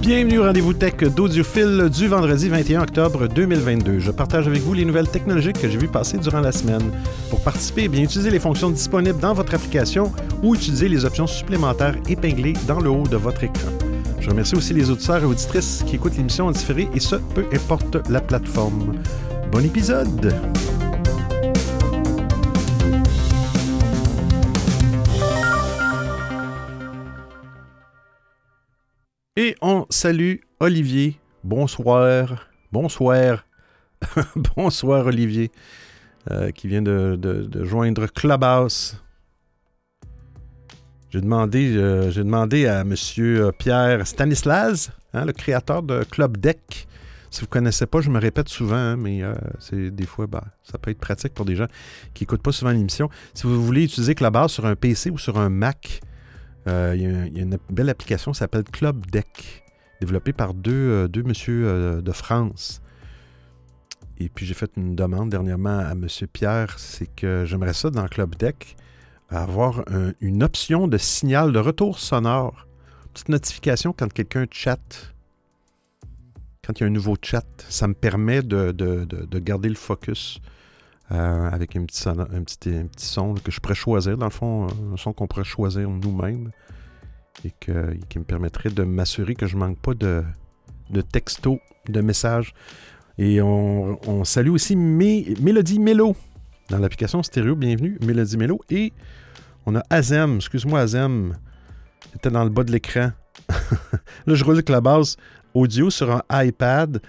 Bienvenue au rendez-vous tech d'Audiophile du vendredi 21 octobre 2022. Je partage avec vous les nouvelles technologiques que j'ai vues passer durant la semaine. Pour participer, eh bien utiliser les fonctions disponibles dans votre application ou utiliser les options supplémentaires épinglées dans le haut de votre écran. Je remercie aussi les auditeurs et auditrices qui écoutent l'émission en différé et ce, peu importe la plateforme. Bon épisode! Et on salue Olivier. Bonsoir. Bonsoir. Bonsoir Olivier, euh, qui vient de, joindre Clubhouse. J'ai demandé, euh, à M. Pierre Stanislas, hein, le créateur de Club Deck. Si vous ne connaissez pas, je me répète souvent, hein, mais euh, c'est des fois, bah, ça peut être pratique pour des gens qui n'écoutent pas souvent l'émission. Si vous voulez utiliser Clubhouse sur un PC ou sur un Mac, euh, il y, a une belle application qui s'appelle Club Deck, développée par deux, euh, deux messieurs euh, de France. Et puis j'ai fait une demande dernièrement à M. Pierre, c'est que j'aimerais ça dans Club Deck, avoir une option de signal de retour sonore. Petite notification quand quelqu'un chatte. Quand il y a un nouveau chat, ça me permet de, de garder le focus euh, avec un petit, son, que je pourrais choisir, dans le fond, un son qu'on pourrait choisir nous-mêmes et, qui me permettrait de m'assurer que je ne manque pas de, de textos, de messages. Et on, salue aussi Mélodie Mélo dans l'application stéréo. Bienvenue, Mélodie Mélo. Et on a Azem, excuse-moi Azem, était dans le bas de l'écran. Là, je roule avec la base audio sur un iPad.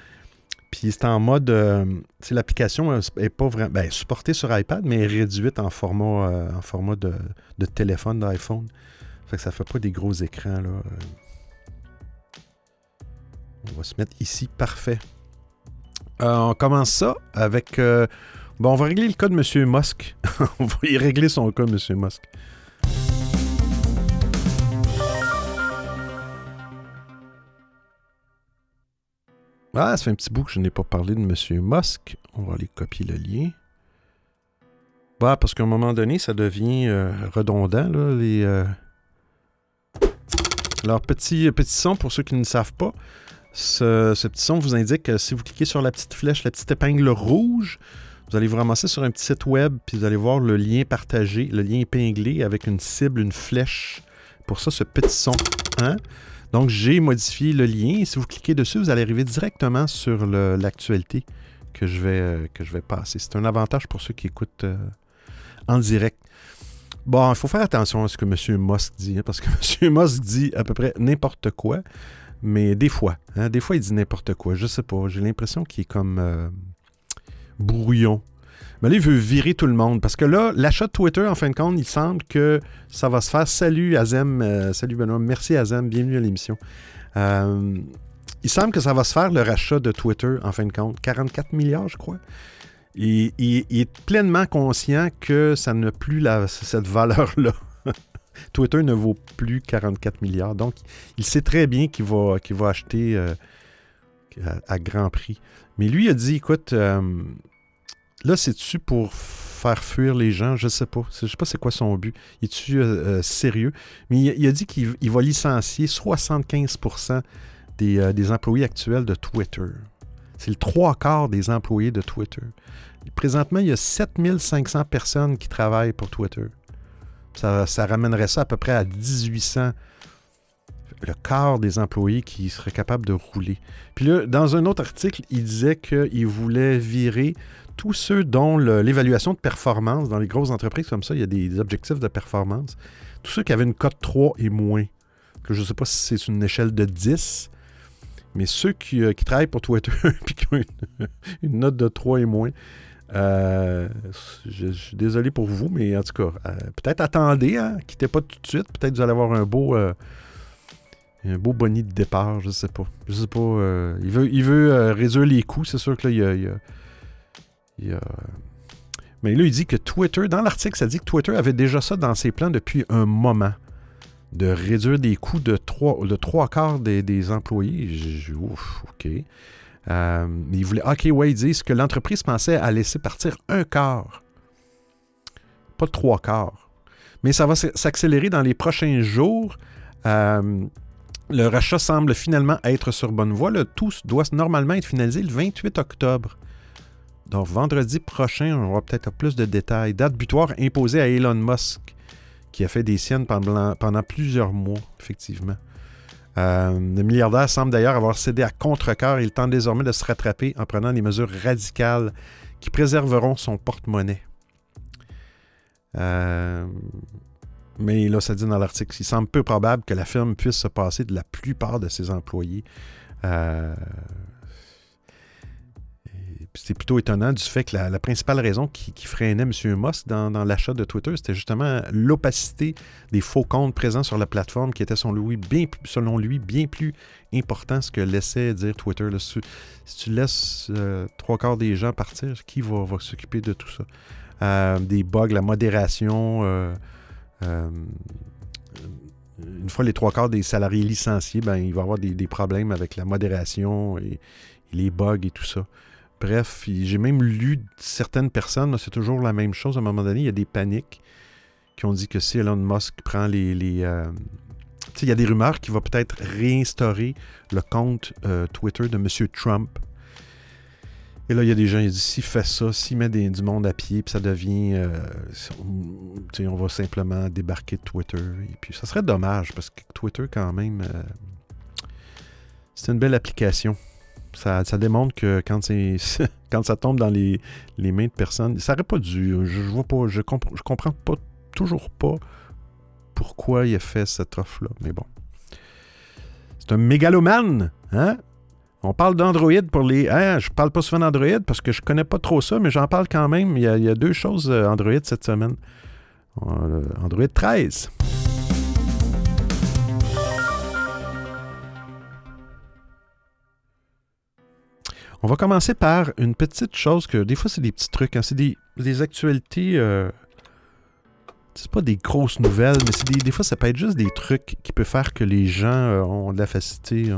Puis c'est en mode. Euh, l'application n'est pas vraiment. Ben, supportée sur iPad, mais réduite en format, euh, de, téléphone, d'iPhone. Fait que ça fait pas des gros écrans. Là. On va se mettre ici. Parfait. Euh, on commence ça avec. bon, on va régler le cas de M. Musk. on va y régler son cas M. Musk. Ah, ça fait un petit bout que je n'ai pas parlé de M. Musk. On va aller copier le lien. Bah, parce qu'à un moment donné, ça devient euh, redondant, là, les. Euh, Alors, petit, petit son, pour ceux qui ne savent pas, ce, petit son vous indique que si vous cliquez sur la petite flèche, la petite épingle rouge, vous allez vous ramasser sur un petit site web, puis vous allez voir le lien partagé, le lien épinglé avec une cible, une flèche. Pour ça, ce petit son. Hein? Donc, j'ai modifié le lien. Si vous cliquez dessus, vous allez arriver directement sur l'actualité que, je vais, euh, que je vais passer. C'est un avantage pour ceux qui écoutent euh, en direct. Bon, il faut faire attention à ce que M. Musk dit, hein, parce que M. Musk dit à peu près n'importe quoi, mais des fois, hein, des fois il dit n'importe quoi. Je sais pas, j'ai l'impression qu'il est comme euh, brouillon. Mais là, il veut virer tout le monde. Parce que là, l'achat de Twitter, en fin de compte, il semble que ça va se faire. Salut Azem. Euh, salut Benoît. Merci Azem. Bienvenue à l'émission. Euh, il semble que ça va se faire le rachat de Twitter, en fin de compte. 44 milliards, je crois. Et, il est pleinement conscient que ça n'a plus cette valeur-là. Twitter ne vaut plus 44 milliards. Donc, il sait très bien qu'il va, va acheter euh, à, grand prix. Mais lui il a dit, écoute, Là, c'est-tu pour faire fuir les gens? Je sais pas. Je sais pas c'est quoi son but. Il est-tu euh, euh, sérieux? Mais il, a dit qu'il va licencier 75% euh, des, employés actuels de Twitter. C'est le trois quarts des employés de Twitter. Présentement, il y a 7500 personnes qui travaillent pour Twitter. Ça, ça ramènerait ça à peu près à 1800 le quart des employés qui seraient capables de rouler. Puis là, dans un autre article, il disait qu'il voulait virer tous ceux dont l'évaluation de performance, dans les grosses entreprises comme ça, il y a des, objectifs de performance, tous ceux qui avaient une cote 3 et moins, que je ne sais pas si c'est une échelle de 10, mais ceux qui, euh, travaillent pour Twitter et qui ont une, note de 3 et moins, euh, je, suis désolé pour vous, mais en tout cas, euh, peut-être attendez, hein, quittez pas tout de suite, peut-être vous allez avoir un beau, un beau boni de départ, je sais pas. Je sais pas. il veut, il veut réduire les coûts, c'est sûr que là, il y a mais là, il dit que Twitter, dans l'article, ça dit que Twitter avait déjà ça dans ses plans depuis un moment, de réduire des coûts de trois, de trois quarts des, employés. Je, ouf, OK. Euh, il voulait, OK, ouais, ils disent que l'entreprise pensait à laisser partir un quart, pas trois quarts. Mais ça va s'accélérer dans les prochains jours. Euh, le rachat semble finalement être sur bonne voie. Le tout doit normalement être finalisé le 28 octobre. Donc, vendredi prochain, on aura peut-être plus de détails. Date butoir imposée à Elon Musk, qui a fait des siennes pendant, plusieurs mois, effectivement. Euh, le milliardaire semble d'ailleurs avoir cédé à contre-cœur. Il tente désormais de se rattraper en prenant des mesures radicales qui préserveront son porte-monnaie. Euh, mais là, ça dit dans l'article, il semble peu probable que la firme puisse se passer de la plupart de ses employés. Euh, c'est plutôt étonnant du fait que la, principale raison qui, freinait M. Musk dans, l'achat de Twitter, c'était justement l'opacité des faux comptes présents sur la plateforme qui était selon lui bien, plus important ce que laissait dire Twitter. si, tu laisses euh, trois quarts des gens partir, qui va, s'occuper de tout ça? Euh, des bugs, la modération. Une fois les trois quarts des salariés licenciés, ben, il va y avoir des, problèmes avec la modération et les bugs et tout ça. Bref, j'ai même lu certaines personnes, c'est toujours la même chose. À un moment donné, il y a des paniques qui ont dit que si Elon Musk prend les. Euh, il y a des rumeurs qu'il va peut-être réinstaurer le compte euh, Twitter de M. Trump. Et là, il y a des gens qui disent s'il fait ça, s'il met du monde à pied, puis ça devient. Euh, on, va simplement débarquer de Twitter. Et puis, ça serait dommage parce que Twitter, quand même, c'est une belle application. Ça, démontre que quand, quand ça tombe dans les, mains de personnes, ça n'aurait pas dû. Je, vois pas, je, je comprends pas toujours pas pourquoi il a fait cette offre-là. Mais bon. C'est un mégalomane, hein? On parle d'Android pour les. Hein, je parle pas souvent d'Android parce que je connais pas trop ça, mais j'en parle quand même. Il y, a, deux choses euh, Android cette semaine. Euh, Android 13. On va commencer par une petite chose que des fois c'est des petits trucs, hein. c'est des, actualités. Euh, c'est pas des grosses nouvelles, mais c'est des, fois ça peut être juste des trucs qui peuvent faire que les gens euh, ont de la facilité.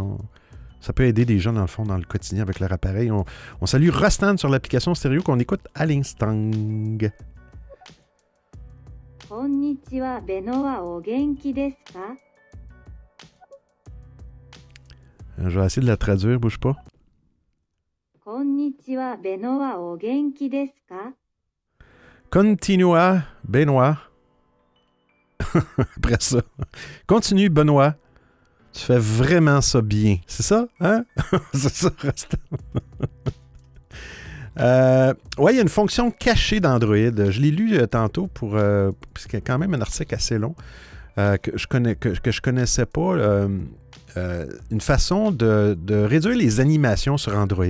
Ça peut aider les gens, dans le fond, dans le quotidien avec leur appareil. On, on salue Rostan sur l'application stéréo qu'on écoute à l'instant. Euh, je vais essayer de la traduire, bouge pas. Continua, Benoît. Après ça. Continue, Benoît. Tu fais vraiment ça bien. C'est ça, hein? C'est ça, reste. euh, ouais, il y a une fonction cachée d'Android. Je l'ai lu euh, tantôt pour. Euh, parce y a quand même un article assez long euh, que, je connais, que, que, je connaissais pas. une façon de, de réduire les animations sur Android.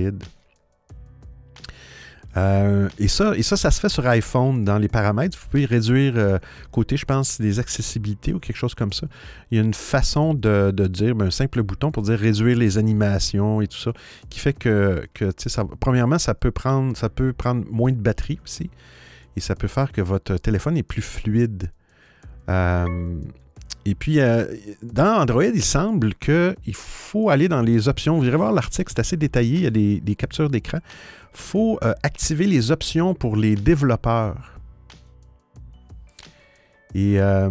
Euh, et, ça, et ça, ça se fait sur iPhone dans les paramètres. Vous pouvez réduire euh, côté, je pense, des accessibilités ou quelque chose comme ça. Il y a une façon de, dire, ben, un simple bouton pour dire réduire les animations et tout ça, qui fait que, que ça, premièrement, ça peut, prendre, ça peut prendre moins de batterie aussi. Et ça peut faire que votre téléphone est plus fluide. Euh, et puis, dans Android, il semble qu'il faut aller dans les options. Vous irez voir l'article, c'est assez détaillé. Il y a des, captures d'écran faut euh, activer les options pour les développeurs. Et, euh,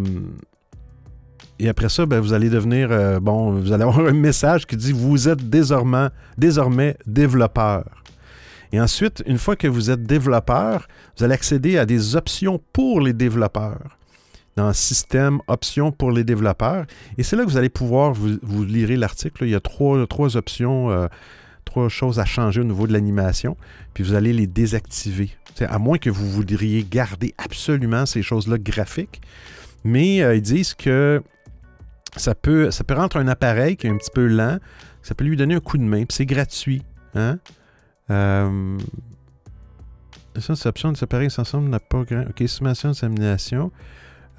après ça, ben, vous allez devenir, euh, bon, vous allez avoir un message qui dit vous êtes désormais, désormais développeur. Et ensuite, une fois que vous êtes développeur, vous allez accéder à des options pour les développeurs. Dans Système, options pour les développeurs. Et c'est là que vous allez pouvoir, vous, lirez l'article, il y a trois, trois options trois choses à changer au niveau de l'animation, puis vous allez les désactiver. à moins que vous voudriez garder absolument ces choses-là graphiques. Mais euh, ils disent que ça peut, ça peut rendre un appareil qui est un petit peu lent, ça peut lui donner un coup de main, puis c'est gratuit. Hein? Euh, cette option de s'appareil ensemble n'a pas grand. OK, simulation d'examination.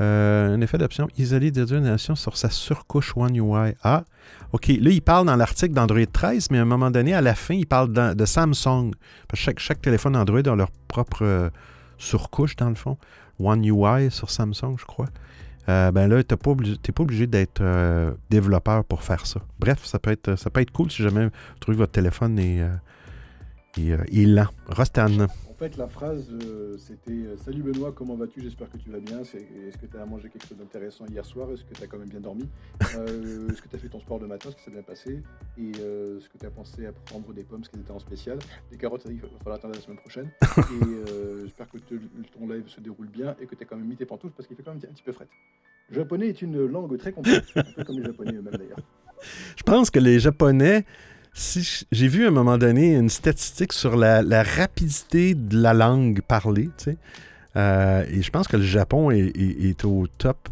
Euh, un effet d'option isolé de sur sa surcouche One UI. Ah, OK. Là, il parle dans l'article d'Android 13, mais à un moment donné, à la fin, il parle de, Samsung. chaque, téléphone Android a leur propre euh, surcouche, dans le fond. One UI sur Samsung, je crois. Euh, ben là, tu n'es pas obligé, d'être développeur pour faire ça. Bref, ça peut, être, cool si jamais vous trouvez que votre téléphone est, et, et lent. Rostan. Fait, la phrase, euh, c'était euh, Salut Benoît, comment vas-tu? J'espère que tu vas bien. Est-ce que tu as mangé quelque chose d'intéressant hier soir? Est-ce que tu as quand même bien dormi? Euh, Est-ce que tu as fait ton sport le matin? Est-ce que ça s'est bien passé? Et euh, est-ce que tu as pensé à prendre des pommes parce qu'elles étaient en spécial? Les carottes, qu'il va falloir attendre la semaine prochaine. et j'espère que te- ton live se déroule bien et que tu as quand même mis tes pantoufles parce qu'il fait quand même un petit peu fret. Le japonais est une langue très complexe, un peu comme les japonais eux-mêmes d'ailleurs. Je pense que les Japonais, si j'ai vu à un moment donné une statistique sur la, rapidité de la langue parlée, tu sais. Euh, et je pense que le Japon est, au top.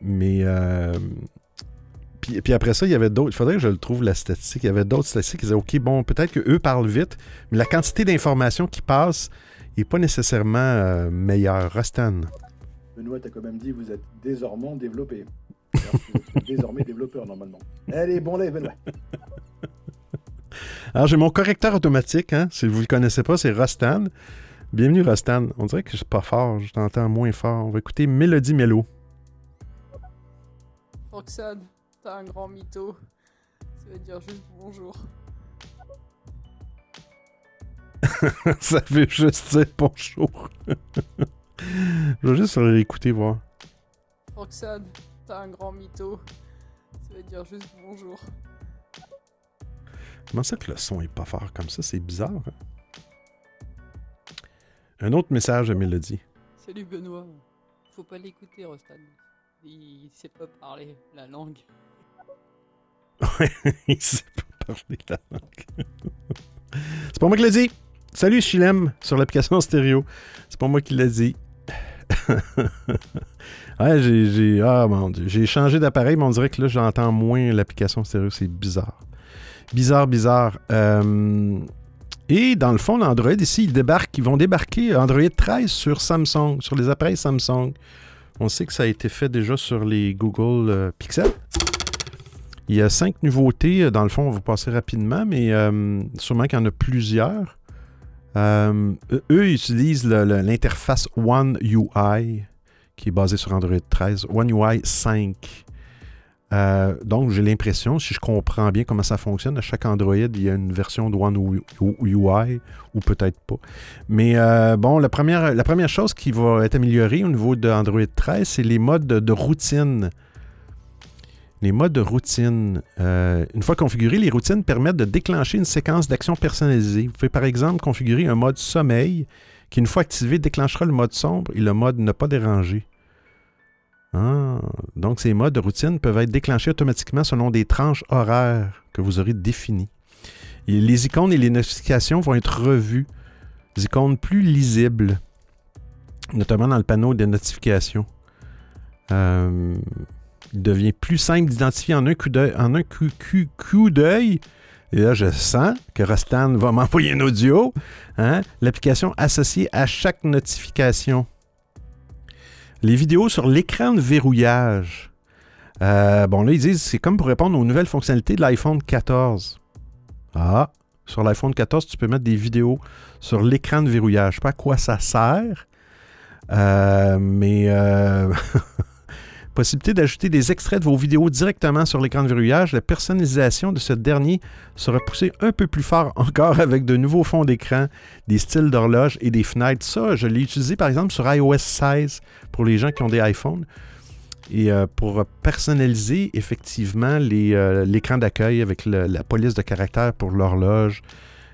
Mais euh, puis, après ça, il y avait d'autres. Il faudrait que je le trouve la statistique. Il y avait d'autres statistiques qui disaient OK, bon, peut-être qu'eux parlent vite, mais la quantité d'informations qui passent n'est pas nécessairement euh, meilleure. Rostan. Benoît, t'as quand même dit vous êtes désormais développé. Désormais développeur normalement. Allez, bon live, Benoît. Alors, j'ai mon correcteur automatique, hein, si vous ne le connaissez pas, c'est Rostan. Bienvenue, Rostan. On dirait que je suis pas fort, je t'entends moins fort. On va écouter Mélodie Mélo. Roxane, t'as un grand mytho. Ça veut dire juste bonjour. Ça veut juste dire bonjour. je vais juste réécouter, voir. Roxane, t'as un grand mytho. Ça veut dire juste bonjour. Comment ça que le son est pas fort comme ça? C'est bizarre. hein? Un autre message de Mélodie. Salut Benoît. Faut pas l'écouter, Rostan. Il sait pas parler la langue. Il sait pas parler la langue. C'est pas moi qui l'ai dit. Salut Chilem sur l'application stéréo. C'est pas moi qui l'ai dit. ouais, j'ai, j'ai- ah, mon Dieu. j'ai changé d'appareil, mais on dirait que là, j'entends moins l'application stéréo. C'est bizarre. Bizarre, bizarre. Euh, et dans le fond, l'Android ici, ils débarquent, ils vont débarquer Android 13 sur Samsung, sur les appareils Samsung. On sait que ça a été fait déjà sur les Google euh, Pixel. Il y a cinq nouveautés. Dans le fond, on va passer rapidement, mais euh, sûrement qu'il y en a plusieurs. Eux- utilisent l'interface One UI, qui est basée sur Android 13. One UI 5. Euh, donc, j'ai l'impression, si je comprends bien comment ça fonctionne, à chaque Android, il y a une version de One UI, ou peut-être pas. Mais euh, bon, la première, la première chose qui va être améliorée au niveau de Android 13, c'est les modes de, de routine. Les modes de routine. Euh, une fois configurés, les routines permettent de déclencher une séquence d'actions personnalisées. Vous pouvez par exemple configurer un mode sommeil qui, une fois activé, déclenchera le mode sombre et le mode ne pas déranger. Ah, donc ces modes de routine peuvent être déclenchés automatiquement selon des tranches horaires que vous aurez définies. Les icônes et les notifications vont être revues. Des icônes plus lisibles, notamment dans le panneau des notifications. Euh, il devient plus simple d'identifier en un coup d'œil. Et là, je sens que Rostan va m'envoyer un audio. hein, L'application associée à chaque notification. Les vidéos sur l'écran de verrouillage. Euh, bon, là, ils disent c'est comme pour répondre aux nouvelles fonctionnalités de l'iPhone 14. Ah, sur l'iPhone 14, tu peux mettre des vidéos sur l'écran de verrouillage. Je sais pas à quoi ça sert, euh, mais euh, possibilité d'ajouter des extraits de vos vidéos directement sur l'écran de verrouillage. La personnalisation de ce dernier sera poussée un peu plus fort encore avec de nouveaux fonds d'écran, des styles d'horloge et des fenêtres. Ça, je l'ai utilisé par exemple sur iOS 16 pour les gens qui ont des iPhones. Et euh, pour personnaliser effectivement euh, l'écran d'accueil avec la police de caractère pour l'horloge,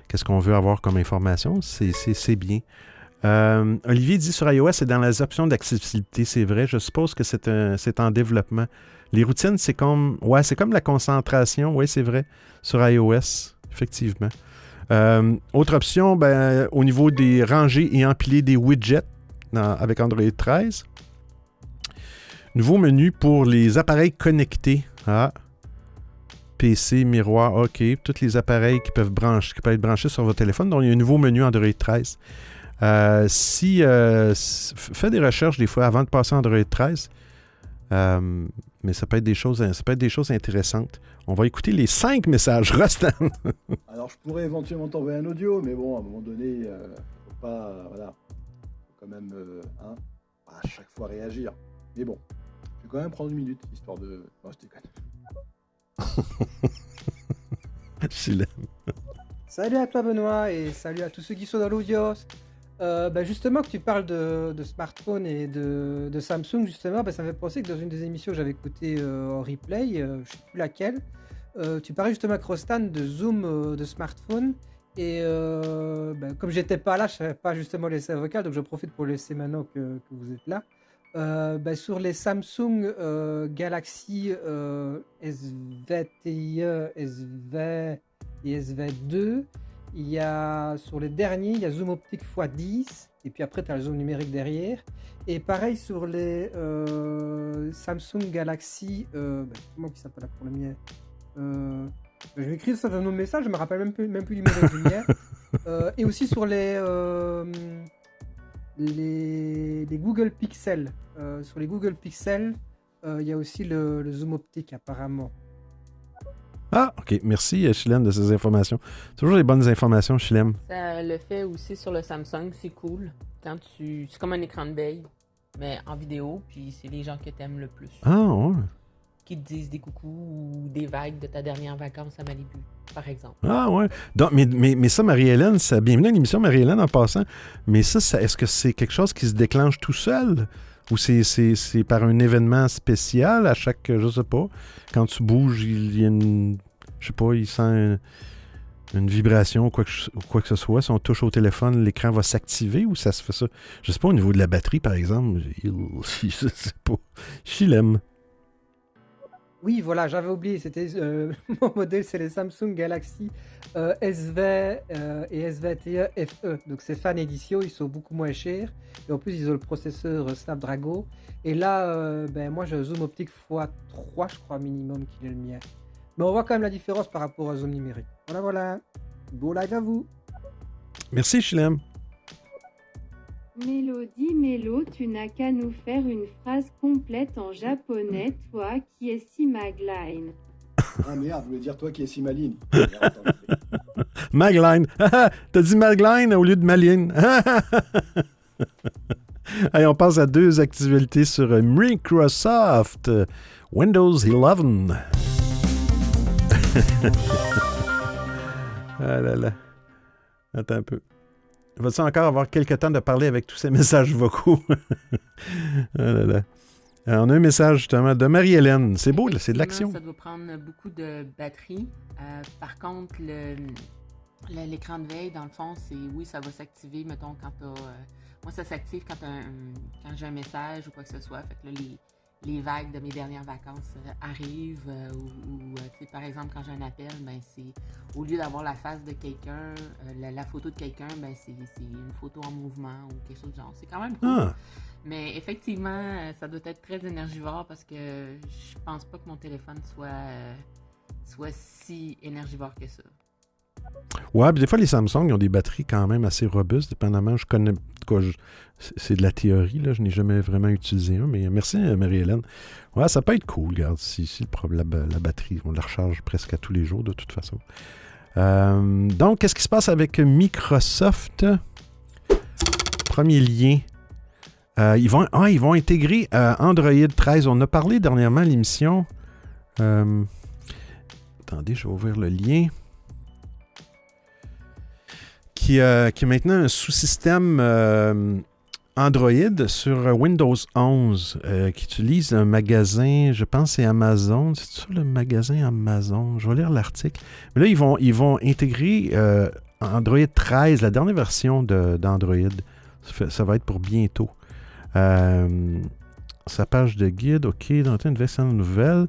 qu'est-ce qu'on veut avoir comme information, c'est bien. Euh, Olivier dit sur iOS, c'est dans les options d'accessibilité, c'est vrai. Je suppose que c'est, en développement. Les routines, c'est comme, ouais, c'est comme la concentration, oui, c'est vrai, sur iOS, effectivement. Euh, autre option, ben, au niveau des rangées et empiler des widgets avec Android 13. Nouveau menu pour les appareils connectés. Ah. PC, miroir, OK. Tous les appareils qui peuvent, brancher, qui peuvent être branchés sur votre téléphone. Donc, il y a un nouveau menu Android 13. Euh, si euh, fais des recherches des fois avant de passer Android 13, Euh, mais ça peut être des choses, ça peut être des choses intéressantes. On va écouter les cinq messages restants. Alors, je pourrais éventuellement t'envoyer un audio, mais bon, à un moment donné, euh, faut pas. euh, voilà. Faut quand même, euh, hein, à chaque fois réagir. Mais bon, je vais quand même prendre une minute, histoire de. Non, je déconne. Je l'aime. Salut à toi Benoît et salut à tous ceux qui sont dans l'audios. Euh, bah, justement que tu parles de, smartphone et de, Samsung justement, bah, ça me fait penser que dans une des émissions que j'avais écoutées euh, en replay, euh, je sais plus laquelle, euh, tu parlais justement à Crostan de zoom de smartphone et bah, comme j'étais pas là, je savais pas justement laisser un vocal, donc je profite pour laisser maintenant que, vous êtes là. Bah, sur les Samsung Galaxy euh, SV21, SV et SV2, il y a sur les derniers, il y a zoom optique x10 et puis après tu as le zoom numérique derrière. Et pareil sur les euh, Samsung Galaxy, euh, bah, comment il s'appelle là pour le mien euh, Je vais écrire ça dans nos messages, je me rappelle même plus, même plus du numéro du mien. Et aussi sur les, euh, les, les Google Pixel. Euh, sur les Google Pixel, euh, il y a aussi le, le zoom optique apparemment. Ah, ok. Merci, euh, Chilem, de ces informations. Toujours les bonnes informations, Chilem. Ça le fait aussi sur le Samsung, c'est cool. Quand tu. C'est comme un écran de veille, mais en vidéo, puis c'est les gens que t'aimes le plus. Ah, ouais. Qui te disent des coucous ou des vagues de ta dernière vacance à Malibu, par exemple. Ah, ouais. Donc, mais, mais, mais ça, Marie-Hélène, ça, bienvenue à l'émission, Marie-Hélène, en passant. Mais ça, ça est-ce que c'est quelque chose qui se déclenche tout seul? Ou c'est, c'est, c'est par un événement spécial à chaque, je sais pas, quand tu bouges, il y a une, je sais pas, il sent un- une vibration ou quoi, que, quoi que ce soit. Si on touche au téléphone, l'écran va s'activer ou ça se fait ça? Je sais pas, au niveau de la batterie, par exemple, je sais pas. Je. Oui, voilà, j'avais oublié, c'était euh, mon modèle, c'est les Samsung Galaxy euh, SV euh, et S21 FE. Donc c'est Fan Edition, ils sont beaucoup moins chers. Et en plus, ils ont le processeur Snapdragon. Et là, euh, ben, moi, j'ai un zoom optique x3, je crois, minimum, qui est le mien. Mais on voit quand même la différence par rapport au zoom numérique. Voilà, voilà. Beau live à vous. Merci, Chilem. Mélodie Mélo, tu n'as qu'à nous faire une phrase complète en japonais, toi qui es si magline. Ah merde, je voulais dire toi qui es si attends, Magline. T'as dit Magline au lieu de Maline. Allez, on passe à deux actualités sur Microsoft. Windows 11. ah là là. Attends un peu. Va-t-il encore avoir quelques temps de parler avec tous ces messages vocaux? ah là là. Euh, on a un message justement de Marie-Hélène. C'est beau, là, c'est de l'action. Ça doit prendre beaucoup de batterie. Euh, par contre, l'écran de veille, dans le fond, c'est oui, ça va s'activer, mettons, quand t'as. euh, moi, ça s'active quand, j'ai un message ou quoi que ce soit. Fait que là, les, les vagues de mes dernières vacances euh, arrivent. euh, ou, ou, euh, par exemple, quand j'ai un appel, ben, c'est au lieu d'avoir la face de quelqu'un, la, la photo de quelqu'un, ben, c'est une photo en mouvement ou quelque chose de genre. C'est quand même cool. Ah, Mais effectivement, ça doit être très énergivore parce que je pense pas que mon téléphone soit, soit si énergivore que ça. Ouais, puis des fois, les Samsung ils ont des batteries quand même assez robustes, dépendamment. Je connais. C'est de la théorie, là. Je n'ai jamais vraiment utilisé un, mais merci, euh, Marie-Hélène. Ouais, ça peut être cool, regarde. Si, si le problème, la, la batterie, on la recharge presque à tous les jours, de toute façon. Euh, donc, qu'est-ce qui se passe avec Microsoft? Premier lien. Euh, ils, vont, ah, ils vont intégrer Android 13. On a parlé dernièrement à l'émission. Attendez, je vais ouvrir le lien qui, euh, qui est maintenant un sous-système euh, Android sur Windows 11 euh, qui utilise un magasin, je pense c'est Amazon. C'est ça le magasin Amazon? Je vais lire l'article. Mais là, ils vont, ils vont intégrer euh, Android 13, la dernière version de- d'Android. Ça, fait- ça va être pour bientôt. Sa page de guide, OK, dans une version nouvelle.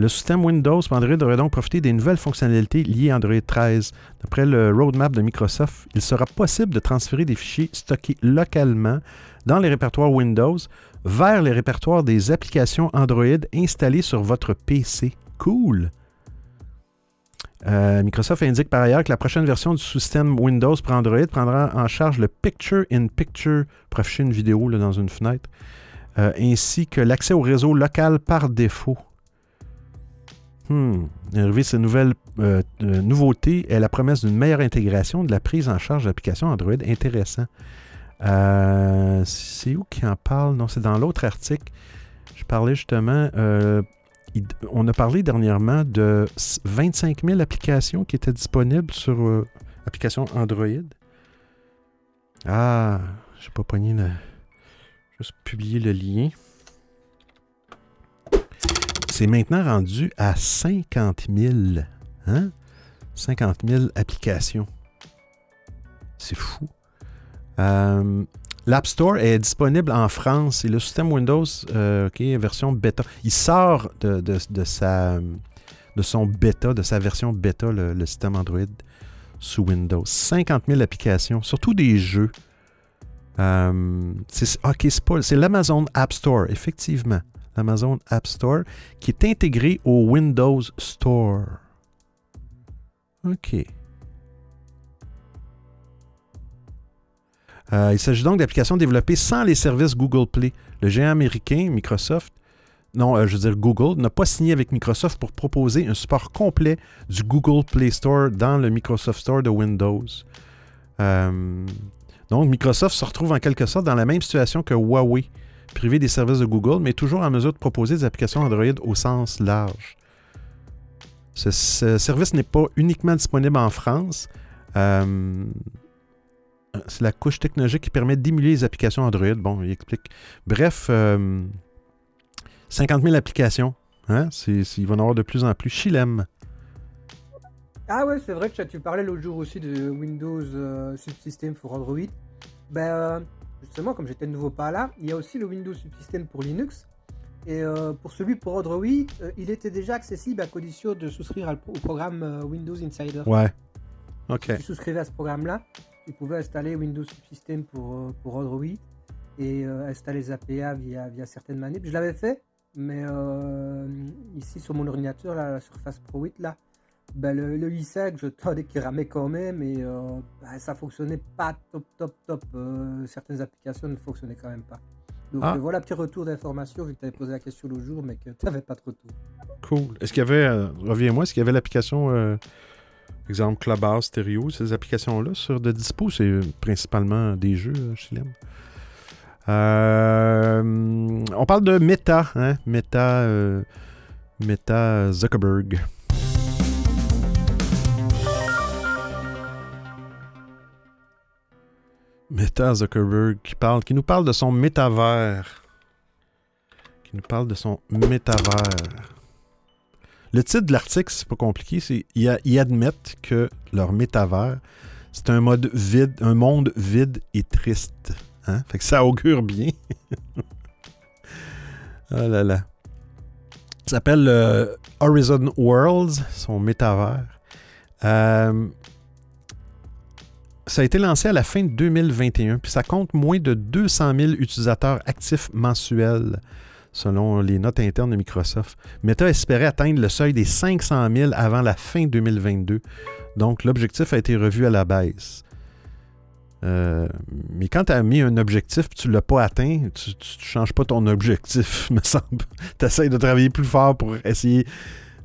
Le système Windows pour Android devrait donc profiter des nouvelles fonctionnalités liées à Android 13. D'après le roadmap de Microsoft, il sera possible de transférer des fichiers stockés localement dans les répertoires Windows vers les répertoires des applications Android installées sur votre PC. Cool! Euh, Microsoft indique par ailleurs que la prochaine version du système Windows pour Android prendra en charge le Picture in Picture pour afficher une vidéo dans une fenêtre, euh, ainsi que l'accès au réseau local par défaut. Hmm. Arrivé cette nouvelle euh, euh, nouveauté est la promesse d'une meilleure intégration de la prise en charge d'applications Android. Intéressant. Euh, c'est où qui en parle? Non, c'est dans l'autre article. Je parlais justement. on a parlé dernièrement de s- 25 000 applications qui étaient disponibles sur, euh, application Android. Ah, j'ai pas pogné le. Juste publier le lien. C'est maintenant rendu à 50 000. Hein? 50 000 applications. C'est fou. Euh, L'App Store est disponible en France et le système Windows, euh, OK, version bêta. Il sort de, de, de, sa, de son bêta, de sa version bêta, le, système Android sous Windows. 50 000 applications, surtout des jeux. Euh, c'est l'Amazon App Store, effectivement. L'Amazon App Store qui est intégré au Windows Store. OK. Euh, il s'agit donc d'applications développées sans les services Google Play. Le géant américain, Microsoft, non, euh, je veux dire Google, n'a pas signé avec Microsoft pour proposer un support complet du Google Play Store dans le Microsoft Store de Windows. Euh, donc, Microsoft se retrouve en quelque sorte dans la même situation que Huawei, privé des services de Google, mais toujours en mesure de proposer des applications Android au sens large. Ce, ce service n'est pas uniquement disponible en France. Euh, c'est la couche technologique qui permet d'émuler les applications Android. Bon, il explique. Bref, euh, 50 000 applications. Hein? Il va en avoir de plus en plus. Chilem. Ah ouais, c'est vrai que tu parlais l'autre jour aussi de Windows euh, Subsystem pour Android. Ben, euh, justement, comme j'étais de nouveau pas là, il y a aussi le Windows Subsystem pour Linux. Et euh, pour celui pour Android, euh, il était déjà accessible à condition de souscrire au programme euh, Windows Insider. Ouais. OK. Si tu souscrivais à ce programme-là, tu pouvais installer Windows Subsystem pour, euh, pour Android et installer les APA via, via certaines manips. Je l'avais fait, mais ici sur mon ordinateur, là, la Surface Pro 8, là, ben, le, le i5, je tendais qu'il ramait quand même et euh, ben, ça fonctionnait pas top, top, top. Euh, certaines applications ne fonctionnaient quand même pas. Donc Ah. euh, voilà, petit retour d'information, vu que tu avais posé la question l'autre jour, mais que tu n'avais pas de retour. Cool. Est-ce qu'il y avait, euh, reviens-moi, est-ce qu'il y avait l'application, exemple Clubhouse, Stereo, ces applications-là sur de dispo? C'est principalement des jeux, Chilem. Euh, on parle de Meta, hein? Meta, Meta Zuckerberg. Meta Zuckerberg qui, nous parle de son métavers. Qui nous parle de son métavers. Le titre de l'article, c'est pas compliqué, c'est ils admettent que leur métavers, c'est un mode vide, un monde vide et triste. Hein? Fait que ça augure bien. oh là là. Ça s'appelle euh, Horizon Worlds, son métavers. Euh, ça a été lancé à la fin de 2021, puis ça compte moins de 200 000 utilisateurs actifs mensuels, selon les notes internes de Microsoft. Meta espérait atteindre le seuil des 500 000 avant la fin 2022. Donc, l'objectif a été revu à la baisse. Euh, mais quand tu as mis un objectif et tu ne l'as pas atteint, tu ne changes pas ton objectif, me semble. Tu essaies de travailler plus fort pour essayer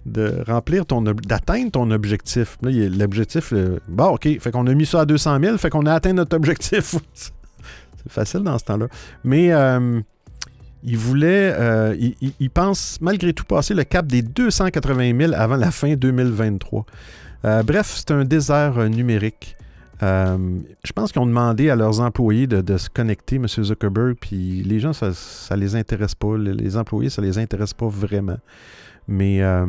de remplir ton d'atteindre ton objectif. Là, l'objectif, euh, bon, OK, fait qu'on a mis ça à 200 000, fait qu'on a atteint notre objectif. C'est facile dans ce temps-là. Mais euh, il voulait, euh, pense malgré tout passer le cap des 280 000 avant la fin 2023. Euh, bref, c'est un désert euh, numérique. Je pense qu'ils ont demandé à leurs employés de, de se connecter, M. Zuckerberg, puis les gens, ça ne les intéresse pas. Les, employés, ça les intéresse pas vraiment. Mais euh,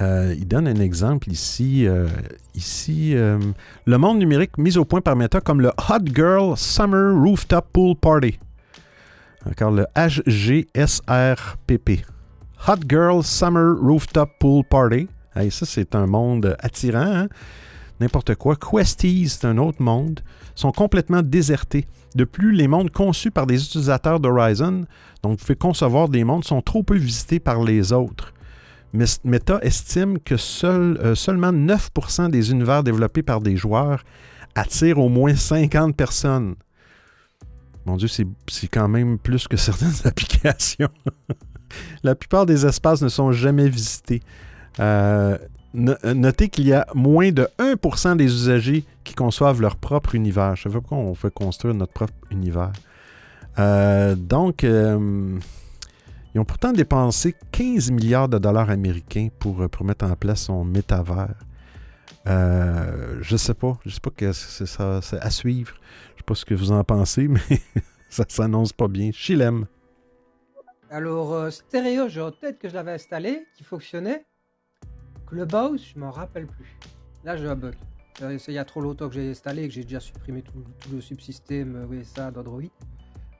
euh, il donne un exemple ici. euh, ici, le monde numérique mis au point par Meta comme le Hot Girl Summer Rooftop Pool Party. Encore le HGSRPP. Hot Girl Summer Rooftop Pool Party. Hey, ça, c'est un monde attirant. hein? N'importe quoi. Questies, c'est un autre monde. Sont complètement désertés. De plus, les mondes conçus par des utilisateurs d'Horizon, donc vous pouvez concevoir des mondes, sont trop peu visités par les autres. Meta estime que euh, seulement 9% des univers développés par des joueurs attirent au moins 50 personnes. Mon Dieu, c'est quand même plus que certaines applications. La plupart des espaces ne sont jamais visités. Euh, notez qu'il y a moins de 1% des usagers qui conçoivent leur propre univers. Je sais pas pourquoi on fait construire notre propre univers. Euh, donc, euh, ils ont pourtant dépensé 15 milliards de dollars américains pour, euh, pour mettre en place son métavers. Euh, je sais pas. Je sais pas que c'est ça, à suivre. Je sais pas ce que vous en pensez, mais ça s'annonce pas bien. Chilem. Alors, euh, stéréo, j'ai en tête que je l'avais installé, qui fonctionnait. Clubhouse, je m'en rappelle plus. Là, je bug. Euh, il y a trop longtemps que j'ai installé et que j'ai déjà supprimé tout, le subsystème euh, oui, ça d'Android.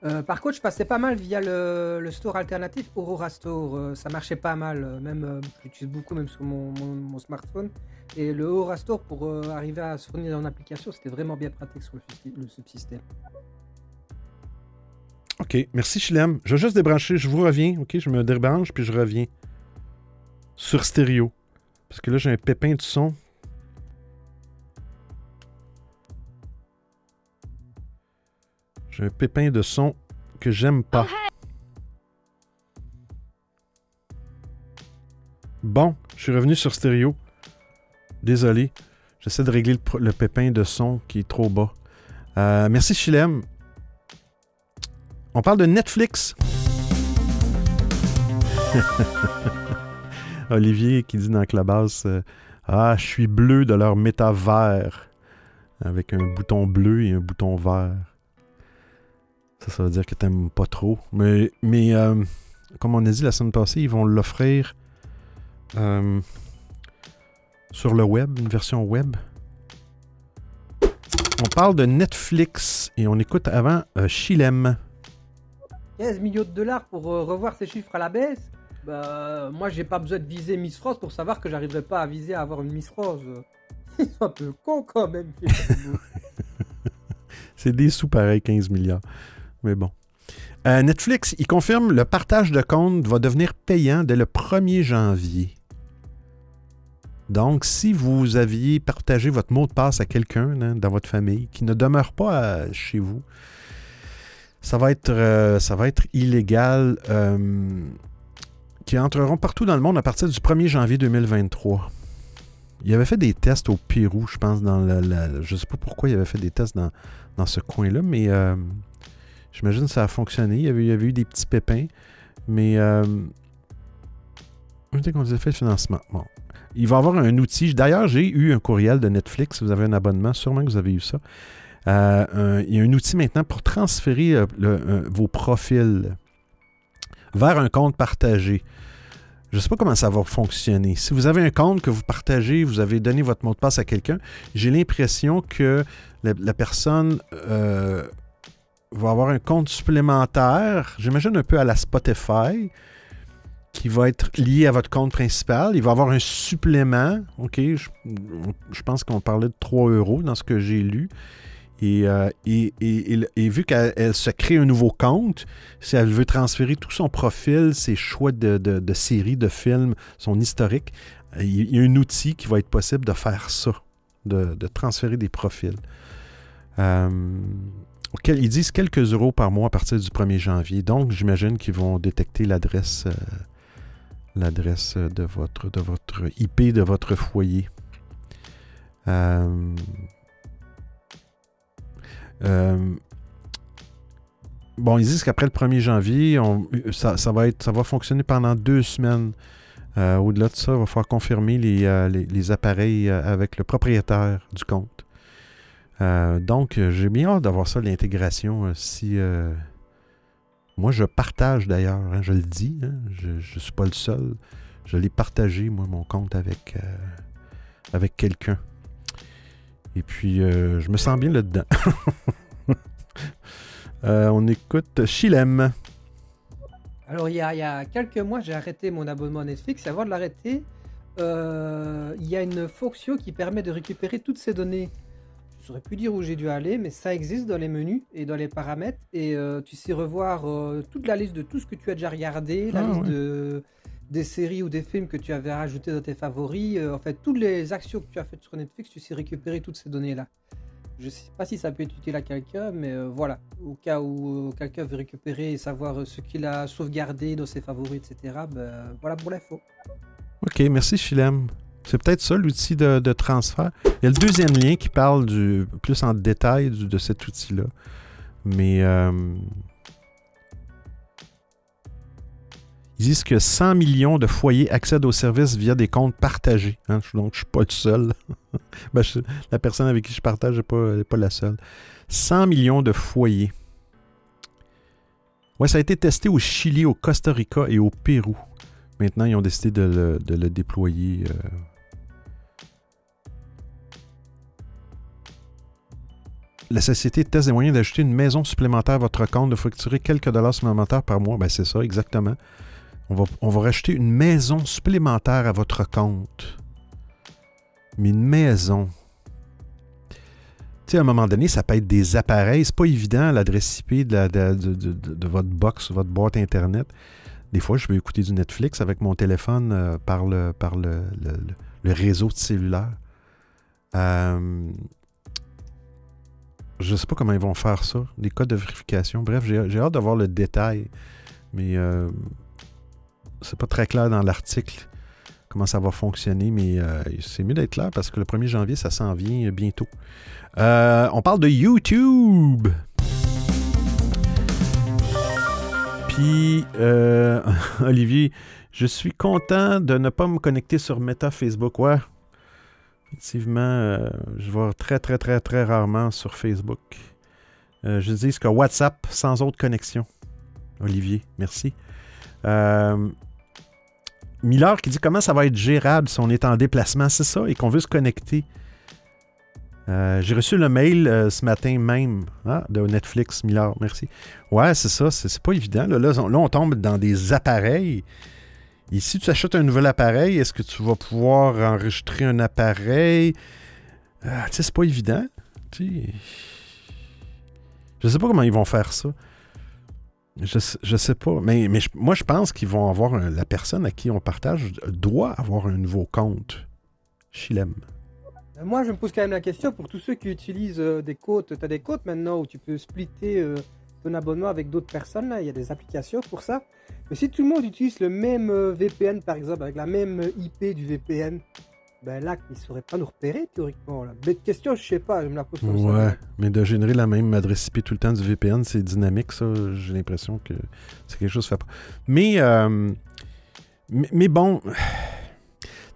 Euh, par contre, je passais pas mal via le, store alternatif Aurora Store. Ça marchait pas mal. Même, je l'utilise beaucoup, même sur mon, smartphone. Et le Aurora Store, pour arriver à se fournir en application, c'était vraiment bien pratique sur le, le subsystème. OK. Merci, Chilem. Je vais juste débrancher. Je vous reviens. OK? Je me débranche puis je reviens. Sur stéréo. Parce que là, j'ai un pépin de son. J'ai un pépin de son que j'aime pas. Bon, je suis revenu sur stéréo. Désolé. J'essaie de régler le pépin de son qui est trop bas. Euh, merci, Chilem. On parle de Netflix. Olivier qui dit dans Clubhouse euh, Ah, je suis bleu de leur métavers. Avec un bouton bleu et un bouton vert. Ça, ça veut dire que t'aimes pas trop. Mais, mais euh, comme on a dit la semaine passée, ils vont l'offrir euh, sur le web, une version web. On parle de Netflix et on écoute avant euh, Chilem. 15 millions de dollars pour revoir ces chiffres à la baisse Bah, moi, j'ai pas besoin de viser Miss France pour savoir que j'arriverai pas à viser à avoir une Miss Rose. Ils un peu cons quand même. C'est des sous pareils, 15 milliards. Mais bon. Euh, Netflix, il confirme le partage de compte va devenir payant dès le 1er janvier. Donc, si vous aviez partagé votre mot de passe à quelqu'un hein, dans votre famille qui ne demeure pas à- chez vous, ça va être, euh, ça va être illégal. euh, qui entreront partout dans le monde à partir du 1er janvier 2023. Il avait fait des tests au Pérou, je pense, dans la, la- je sais pas pourquoi il avait fait des tests dans, dans ce coin-là, mais euh, j'imagine que ça a fonctionné. Il y, avait, eu des petits pépins, mais euh, qu'on a fait le financement. Bon. Il va y avoir un outil. D'ailleurs, j'ai eu un courriel de Netflix. Vous avez un abonnement, sûrement que vous avez eu ça. Euh, il y a un outil maintenant pour transférer euh, vos profils vers un compte partagé. Je ne sais pas comment ça va fonctionner. Si vous avez un compte que vous partagez, vous avez donné votre mot de passe à quelqu'un, j'ai l'impression que la, personne euh, va avoir un compte supplémentaire, j'imagine un peu à la Spotify, qui va être lié à votre compte principal. Il va avoir un supplément. OK, je, je pense qu'on parlait de 3 euros dans ce que j'ai lu. Et, euh, et, vu qu'elle elle se crée un nouveau compte, si elle veut transférer tout son profil, ses choix de, de- séries, de films, son historique, il y a un outil qui va être possible de faire ça, de, transférer des profils. Euh, ils disent quelques euros par mois à partir du 1er janvier. Donc, j'imagine qu'ils vont détecter l'adresse euh, de votre, de IP de votre foyer. Bon, ils disent qu'après le 1er janvier, ça, va être, ça va fonctionner pendant deux semaines. Euh, Au-delà de ça, il va falloir confirmer les, euh, appareils euh, avec le propriétaire du compte. Euh, donc, euh, j'ai bien hâte d'avoir ça, l'intégration. euh, si euh, Moi, je partage d'ailleurs, hein, je le dis, hein, je ne suis pas le seul. Je l'ai partagé, moi, mon compte avec, euh, avec quelqu'un. Et puis, euh, je me sens bien là-dedans. Euh, on écoute Chilem. Alors, il y, a, il y a quelques mois, j'ai arrêté mon abonnement Netflix. Avant de l'arrêter, euh, il y a une fonction qui permet de récupérer toutes ces données. Je ne saurais plus dire où j'ai dû aller, mais ça existe dans les menus et dans les paramètres. Et tu sais revoir toute la liste de tout ce que tu as déjà regardé, la Ah, liste ouais. de, des séries ou des films que tu avais rajoutés dans tes favoris. euh, en fait, toutes les actions que tu as faites sur Netflix, tu sais récupérer toutes ces données-là. Je sais pas si ça peut être utile à quelqu'un, mais euh, voilà. Au cas où euh, quelqu'un veut récupérer et savoir ce qu'il a sauvegardé dans ses favoris, etc., ben, voilà pour l'info. OK, merci Chilem. C'est peut-être ça l'outil de, transfert. Il y a le deuxième lien qui parle plus en détail de cet outil-là. Mais ils disent que 100 millions de foyers accèdent aux services via des comptes partagés. hein. Donc, je ne suis pas le seul. Ben, la personne avec qui je partage n'est pas, la seule. 100 millions de foyers. Ouais, ça a été testé au Chili, au Costa Rica et au Pérou. Maintenant, ils ont décidé de le, de le déployer. euh. La société teste des moyens d'ajouter une maison supplémentaire à votre compte, de facturer quelques dollars supplémentaires par mois. Ben, c'est ça, exactement. On va, on va rajouter une maison supplémentaire à votre compte. Mais une maison. Tu sais, à un moment donné, ça peut être des appareils. C'est pas évident l'adresse IP de, la- de- votre box, votre boîte Internet. Des fois, je veux écouter du Netflix avec mon téléphone euh, par, le, réseau de cellulaire. Euh, je sais pas comment ils vont faire ça, les codes de vérification. Bref, j'ai hâte de voir le détail. Mais euh, c'est pas très clair dans l'article comment ça va fonctionner, mais euh, c'est mieux d'être clair parce que le 1er janvier, ça s'en vient bientôt. Euh, on parle de YouTube. Puis, euh, Olivier, je suis content de ne pas me connecter sur Meta Facebook. Ouais. Effectivement, euh, je vais très, très, très, très rarement sur Facebook. Je dis que WhatsApp sans autre connexion. Olivier, merci. Euh, Miller qui dit comment ça va être gérable si on est en déplacement, c'est ça, et qu'on veut se connecter. Euh, J'ai reçu le mail euh, ce matin même ah, de Netflix, Miller, merci. Ouais, c'est ça, c'est pas évident. Là, Là, on, tombe dans des appareils. Et si tu achètes un nouvel appareil, est-ce que tu vas pouvoir enregistrer un appareil? Ah, tu sais, c'est pas évident. Je sais pas comment ils vont faire ça. Je, je sais pas. Mais, mais moi, je pense qu'ils vont avoir. la personne à qui on partage doit avoir un nouveau compte. Chilem. Euh, Moi, je me pose quand même la question pour tous ceux qui utilisent euh, des côtes. Tu as des côtes maintenant où tu peux splitter euh, ton abonnement avec d'autres personnes. Il y a des applications pour ça. Mais si tout le monde utilise le même VPN, par exemple, avec la même IP du VPN, ben là, ils ne sauraient pas nous repérer théoriquement. Là. Bête question, je sais pas, je me la pose comme. Ouais, mais de générer la même adresse IP tout le temps du VPN, c'est dynamique, ça. J'ai l'impression que c'est quelque chose qui fait pas. Mais, euh, mais, bon, tu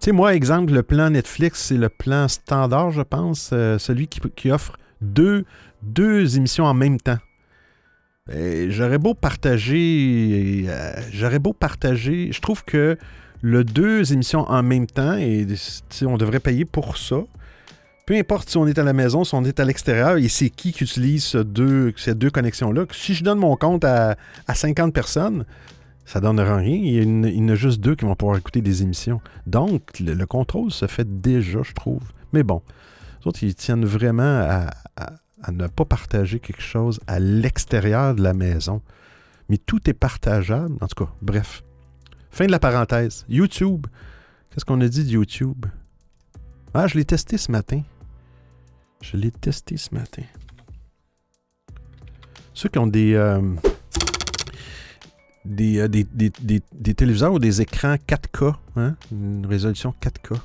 sais, moi, exemple, le plan Netflix, c'est le plan standard, je pense, euh, celui qui, offre deux, deux émissions en même temps. Et J'aurais beau partager, euh, j'aurais beau partager, je trouve que le deux émissions en même temps, et on devrait payer pour ça. Peu importe si on est à la maison, si on est à l'extérieur, et c'est qui qui utilise ces deux connexions-là. Si je donne mon compte à, à 50 personnes, ça ne donnera rien. Il y, en a juste deux qui vont pouvoir écouter des émissions. Donc, le, le contrôle se fait déjà, je trouve. Mais bon, les autres, ils tiennent vraiment à ne pas partager quelque chose à l'extérieur de la maison. Mais tout est partageable. En tout cas, bref. Fin de la parenthèse. YouTube. Qu'est-ce qu'on a dit de YouTube? Ah, je l'ai testé ce matin. Je l'ai testé ce matin. Ceux qui ont des, euh, euh, des, des- des- des téléviseurs ou des écrans 4K, hein, une résolution 4K,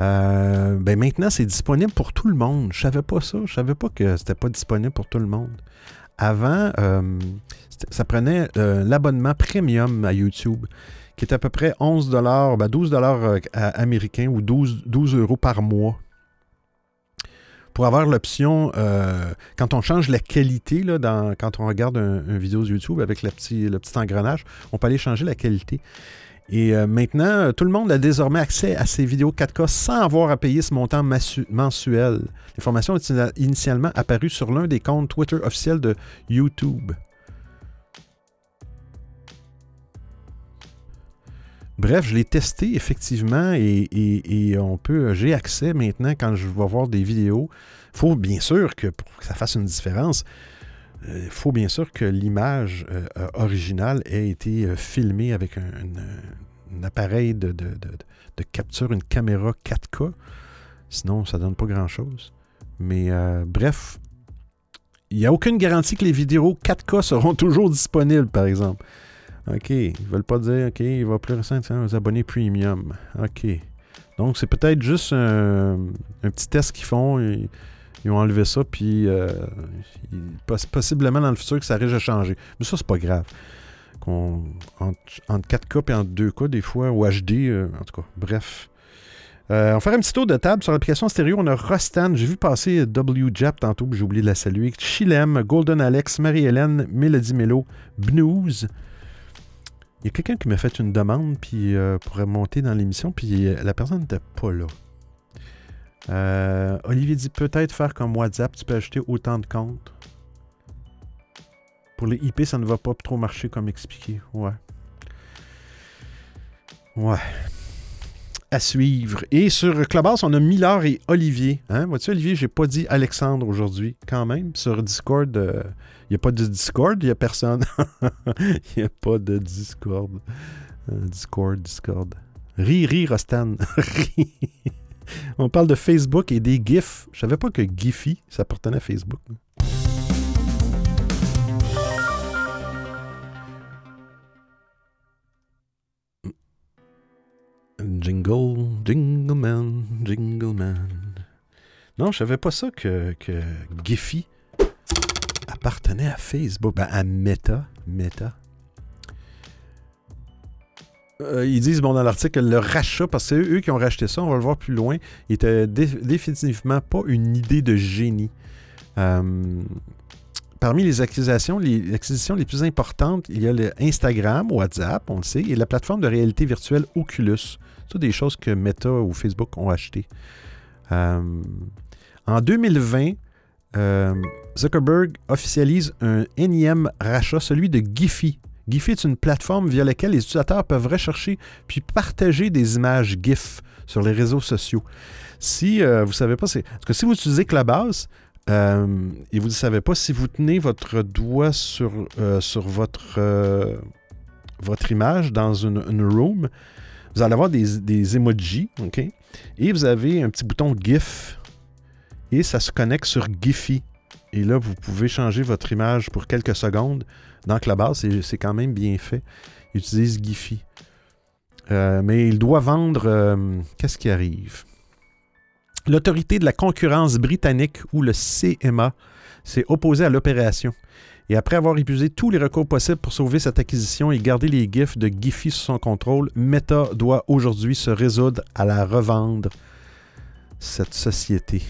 euh, ben maintenant c'est disponible pour tout le monde. Je savais pas ça. Je savais pas que c'était pas disponible pour tout le monde. Avant, ça prenait l'abonnement premium à YouTube, qui est à peu près 11 dollars, 12 dollars américains ou 12, 12 euros par mois. Pour avoir l'option, euh, quand on change la qualité, dans- quand on regarde un, un vidéo YouTube avec le petit, le petit engrenage, on peut aller changer la qualité. Et euh, maintenant, euh, tout le monde a désormais accès à ces vidéos 4K sans avoir à payer ce montant mensuel. L'information est initialement apparue sur l'un des comptes Twitter officiels de YouTube. Bref, je l'ai testé effectivement et, on peut, j'ai accès maintenant quand je vais voir des vidéos. Il faut bien sûr que pour que ça fasse une différence, euh, il faut bien sûr que l'image euh, euh, originale ait été euh, filmée avec un, appareil de, capture, une caméra 4K. Sinon, ça donne pas grand-chose. Mais euh, bref, il n'y a aucune garantie que les vidéos 4K seront toujours disponibles, par exemple. OK. Ils veulent pas dire, OK, il va plus récent aux abonnés premium. OK. Donc, c'est peut-être juste un, petit test qu'ils font. Ils, ont enlevé ça, puis euh, possiblement dans le futur que ça risque de changer. Mais ça, c'est pas grave. Qu'on, entre, entre 4K et entre 2K, des fois, ou HD, euh, en tout cas, bref. Euh, on va faire un petit tour de table sur l'application stéréo. On a Rostan. J'ai vu passer WJAP tantôt, j'ai oublié de la saluer. Chilem, Golden Alex, Marie-Hélène, Melody Mello, Bnooze. Il y a quelqu'un qui m'a fait une demande puis euh, pour monter dans l'émission, puis la personne n'était pas là. Euh, Olivier dit peut-être faire comme WhatsApp, tu peux ajouter autant de comptes. Pour les IP, ça ne va pas trop marcher comme expliqué. Ouais. Ouais. À suivre. Et sur Clubhouse, on a Miller et Olivier. Hein? Vois-tu, Olivier, j'ai pas dit Alexandre aujourd'hui, quand même. Sur Discord, il n'y a pas de Discord, il n'y a personne. Il n'y a pas de Discord. Euh, Discord, Discord. Ri, ri, Rostan. On parle de Facebook et des GIFs. Je savais pas que Giphy, ça appartenait à Facebook. Jingle, jingle man, jingle man. Non, je savais pas ça que, que Giphy appartenait à Facebook. Ben, à Meta. Meta. Euh, ils disent bon, dans l'article le rachat, parce que c'est eux qui ont racheté ça, on va le voir plus loin, était dé- définitivement pas une idée de génie. Euh, parmi les acquisitions, les acquisitions les plus importantes, il y a le Instagram, WhatsApp, on le sait, et la plateforme de réalité virtuelle Oculus. C'est des choses que Meta ou Facebook ont achetées. Euh, en 2020, euh, Zuckerberg officialise un énième rachat, celui de Giphy. Giphy est une plateforme via laquelle les utilisateurs peuvent rechercher puis partager des images GIF sur les réseaux sociaux. Si euh, vous ne savez pas, c'est parce que si vous utilisez Clubhouse euh, et vous ne savez pas, si vous tenez votre doigt sur, euh, sur votre, euh, votre image dans une, room, vous allez avoir des, des emojis, OK? Et vous avez un petit bouton GIF et ça se connecte sur Giphy. Et là, vous pouvez changer votre image pour quelques secondes dans Clubhouse. C'est, c'est quand même bien fait. Il utilise Giphy. Mais il doit vendre. qu'est-ce qui arrive? L'autorité de la concurrence britannique, ou le CMA, s'est opposée à l'opération. Et après avoir épuisé tous les recours possibles pour sauver cette acquisition et garder les GIFs de Giphy sous son contrôle, Meta doit aujourd'hui se résoudre à la revendre, cette société.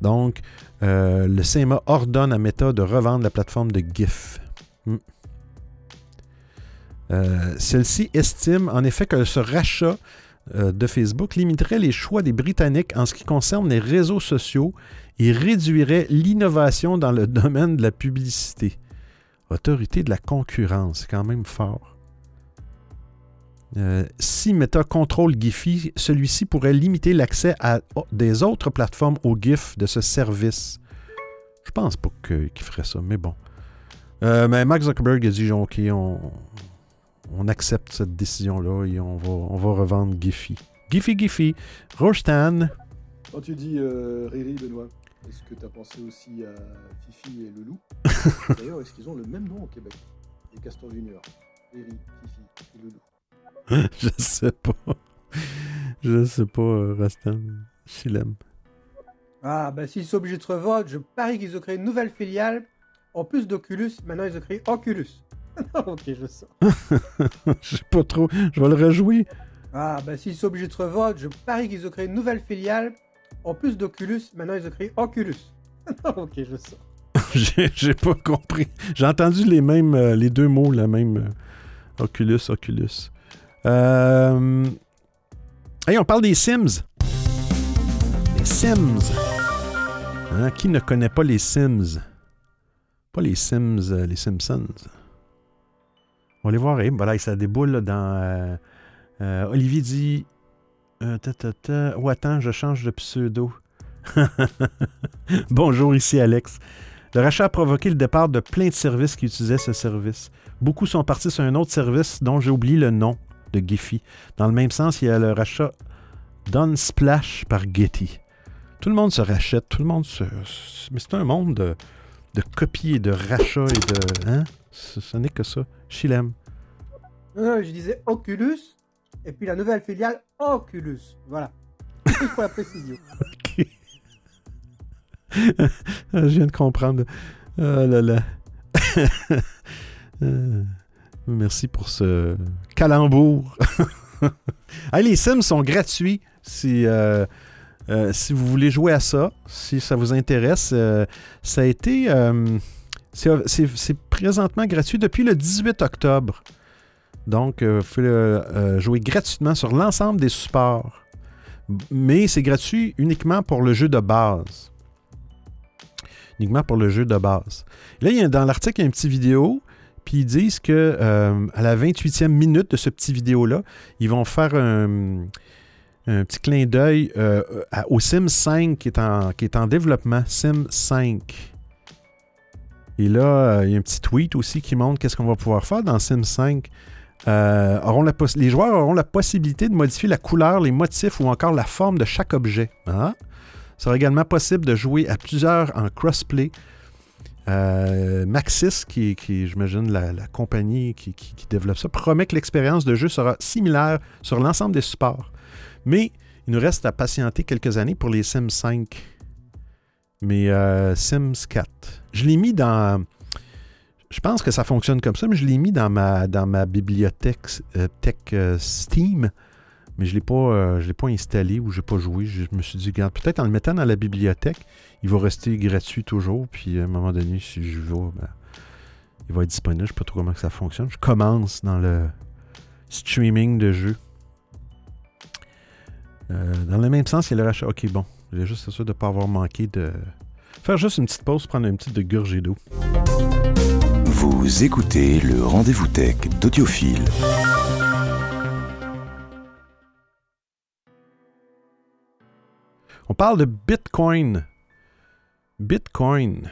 Donc, euh, le CMA ordonne à Meta de revendre la plateforme de GIF. Hmm. Euh, Celle-ci estime en effet que ce rachat de Facebook limiterait les choix des Britanniques en ce qui concerne les réseaux sociaux et réduirait l'innovation dans le domaine de la publicité. Autorité de la concurrence, c'est quand même fort. Euh, si Meta contrôle Giphy, celui-ci pourrait limiter l'accès à des autres plateformes au GIF de ce service. Je pense pas qu'il ferait ça, mais bon. Euh, mais Mark Zuckerberg a dit OK, on, on accepte cette décision-là et on va, on va revendre Giphy. Giphy, Giphy. Rostan. Quand tu dis euh, Riri, Benoît, est-ce que tu as pensé aussi à Fifi et le loup D'ailleurs, est-ce qu'ils ont le même nom au Québec? Les Castor Junior. Riri, Fifi et le loup. Je sais pas. Je sais pas, euh, Rostan. Je l'aime. Ah, bah s'ils sont obligés de se revendre, je parie qu'ils ont créé une nouvelle filiale. En plus d'Oculus, maintenant ils ont créé Oculus. ok, je sens. Je sais pas trop. Je vais le rejouer. Ah, bah s'ils sont obligés de se revendre, je parie qu'ils ont créé une nouvelle filiale. En plus d'Oculus, maintenant ils ont créé Oculus. ok, je. J'ai j'ai pas compris. J'ai entendu les mêmes, euh, les deux mots, la même euh, Oculus, Oculus. Euh... Hey, on parle des Sims. Les Sims. Hein, Qui ne connaît pas les Sims? Pas les Sims, euh, les Simpsons. On va aller voir. Hey, voilà, ça déboule là, dans. euh, euh, Olivier dit. euh. Oh, attends, je change de pseudo. Bonjour, ici Alex. Le rachat a provoqué le départ de plein de services qui utilisaient ce service. Beaucoup sont partis sur un autre service dont j'ai oublié le nom de Giphy. Dans le même sens, il y a le rachat d'Unsplash par Getty. Tout le monde se rachète, tout le monde se... Mais c'est un monde de, et de rachats et de... Hein? Ce, ce n'est que ça. Chilem. Non, non, je disais Oculus, et puis la nouvelle filiale Oculus. Voilà. Pour la précision. Ok. Je viens de comprendre. Ah là là. Euh, Merci pour ce calembour. les Sims sont gratuits si, euh, euh, si vous voulez jouer à ça, si ça vous intéresse. Euh, ça a été. c'est présentement gratuit depuis le 18 octobre. Donc, vous pouvez jouer gratuitement sur l'ensemble des supports. Mais c'est gratuit uniquement pour le jeu de base. Uniquement pour le jeu de base. Là, il y a, dans l'article, il y a une petite vidéo puis ils disent que euh, à la 28e minute de ce petit vidéo-là, ils vont faire un, petit clin d'œil euh, au Sim 5 qui est, en, développement. Sim 5. Et là, euh, il y a un petit tweet aussi qui montre qu'est-ce qu'on va pouvoir faire dans Sim 5. auront la les joueurs auront la possibilité de modifier la couleur, les motifs ou encore la forme de chaque objet. Hein? Sera également possible de jouer à plusieurs en crossplay euh, Maxis, qui, qui j'imagine, la, compagnie qui, développe ça, promet que l'expérience de jeu sera similaire sur l'ensemble des supports. Mais il nous reste à patienter quelques années pour les Sims 5. Mais euh, Sims 4. Je l'ai mis dans. Je pense que ça fonctionne comme ça, mais je l'ai mis dans ma, dans ma bibliothèque euh, Tech Steam. Mais je ne euh, l'ai pas installé ou je n'ai pas joué. Je me suis dit, regarde, peut-être en le mettant dans la bibliothèque, il va rester gratuit toujours. Puis à un moment donné, si je vais, ben, il va être disponible. Je ne sais pas trop comment ça fonctionne. Je commence dans le streaming de jeux. Euh, dans le même sens, il y a le rachat. Ok, bon. J'ai juste sûr de ne pas avoir manqué de. Faire juste une petite pause, prendre une petite de gorgée d'eau. Vous écoutez le rendez-vous tech d'Audiophile. On parle de Bitcoin. Bitcoin.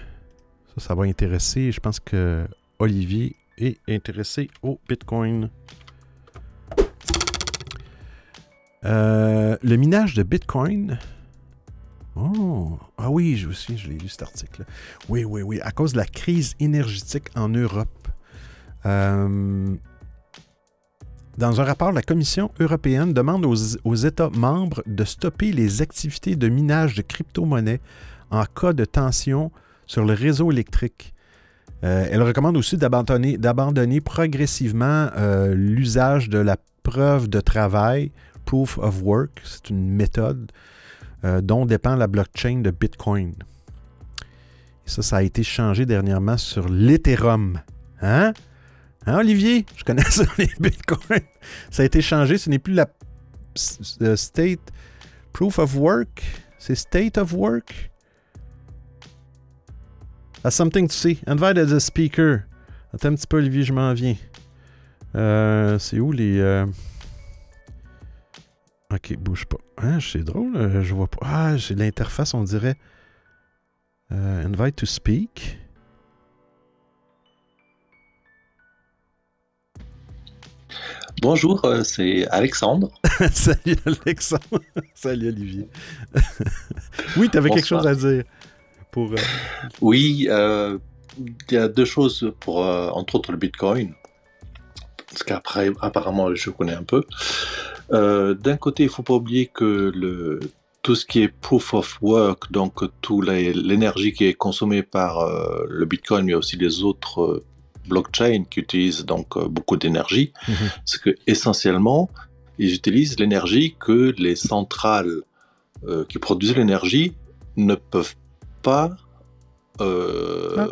Ça, ça va intéresser. Je pense que Olivier est intéressé au Bitcoin. Euh, le minage de Bitcoin. Oh, ah oui, je aussi, je l'ai lu cet article. Oui, oui, oui. À cause de la crise énergétique en Europe. Euh, dans un rapport, la Commission européenne demande aux, États membres de stopper les activités de minage de crypto-monnaies en cas de tension sur le réseau électrique. Euh, elle recommande aussi d'abandonner progressivement l'usage de la preuve de travail, proof of work. C'est une méthode euh, dont dépend la blockchain de Bitcoin. Et ça, ça a été changé dernièrement sur l'Ethereum. Hein? Hein, Olivier? Je connais ça, les bitcoins. Ça a été changé. Ce n'est plus la euh, state proof of work. C'est state of work? That's something to see. Invite as a speaker. Attends un petit peu, Olivier, je m'en viens. Euh, c'est où les. Ok, bouge pas. Hein, c'est drôle, je vois pas. Ah, j'ai l'interface, on dirait. invite to speak. Bonjour, euh, c'est Alexandre. Salut Alexandre. Salut Olivier. oui, tu avais quelque chose à dire. Pour, euh, Oui, euh, il y a deux choses pour, entre autres, le Bitcoin. Parce qu'après, apparemment, je connais un peu. D'un côté, il ne faut pas oublier que le, tout ce qui est proof of work, donc toute l'énergie qui est consommée par le Bitcoin, mais aussi les autres blockchain qui utilise donc euh, beaucoup d'énergie, mhm. c'est que essentiellement, ils utilisent l'énergie que les centrales euh, qui produisent l'énergie ne peuvent pas euh, ah.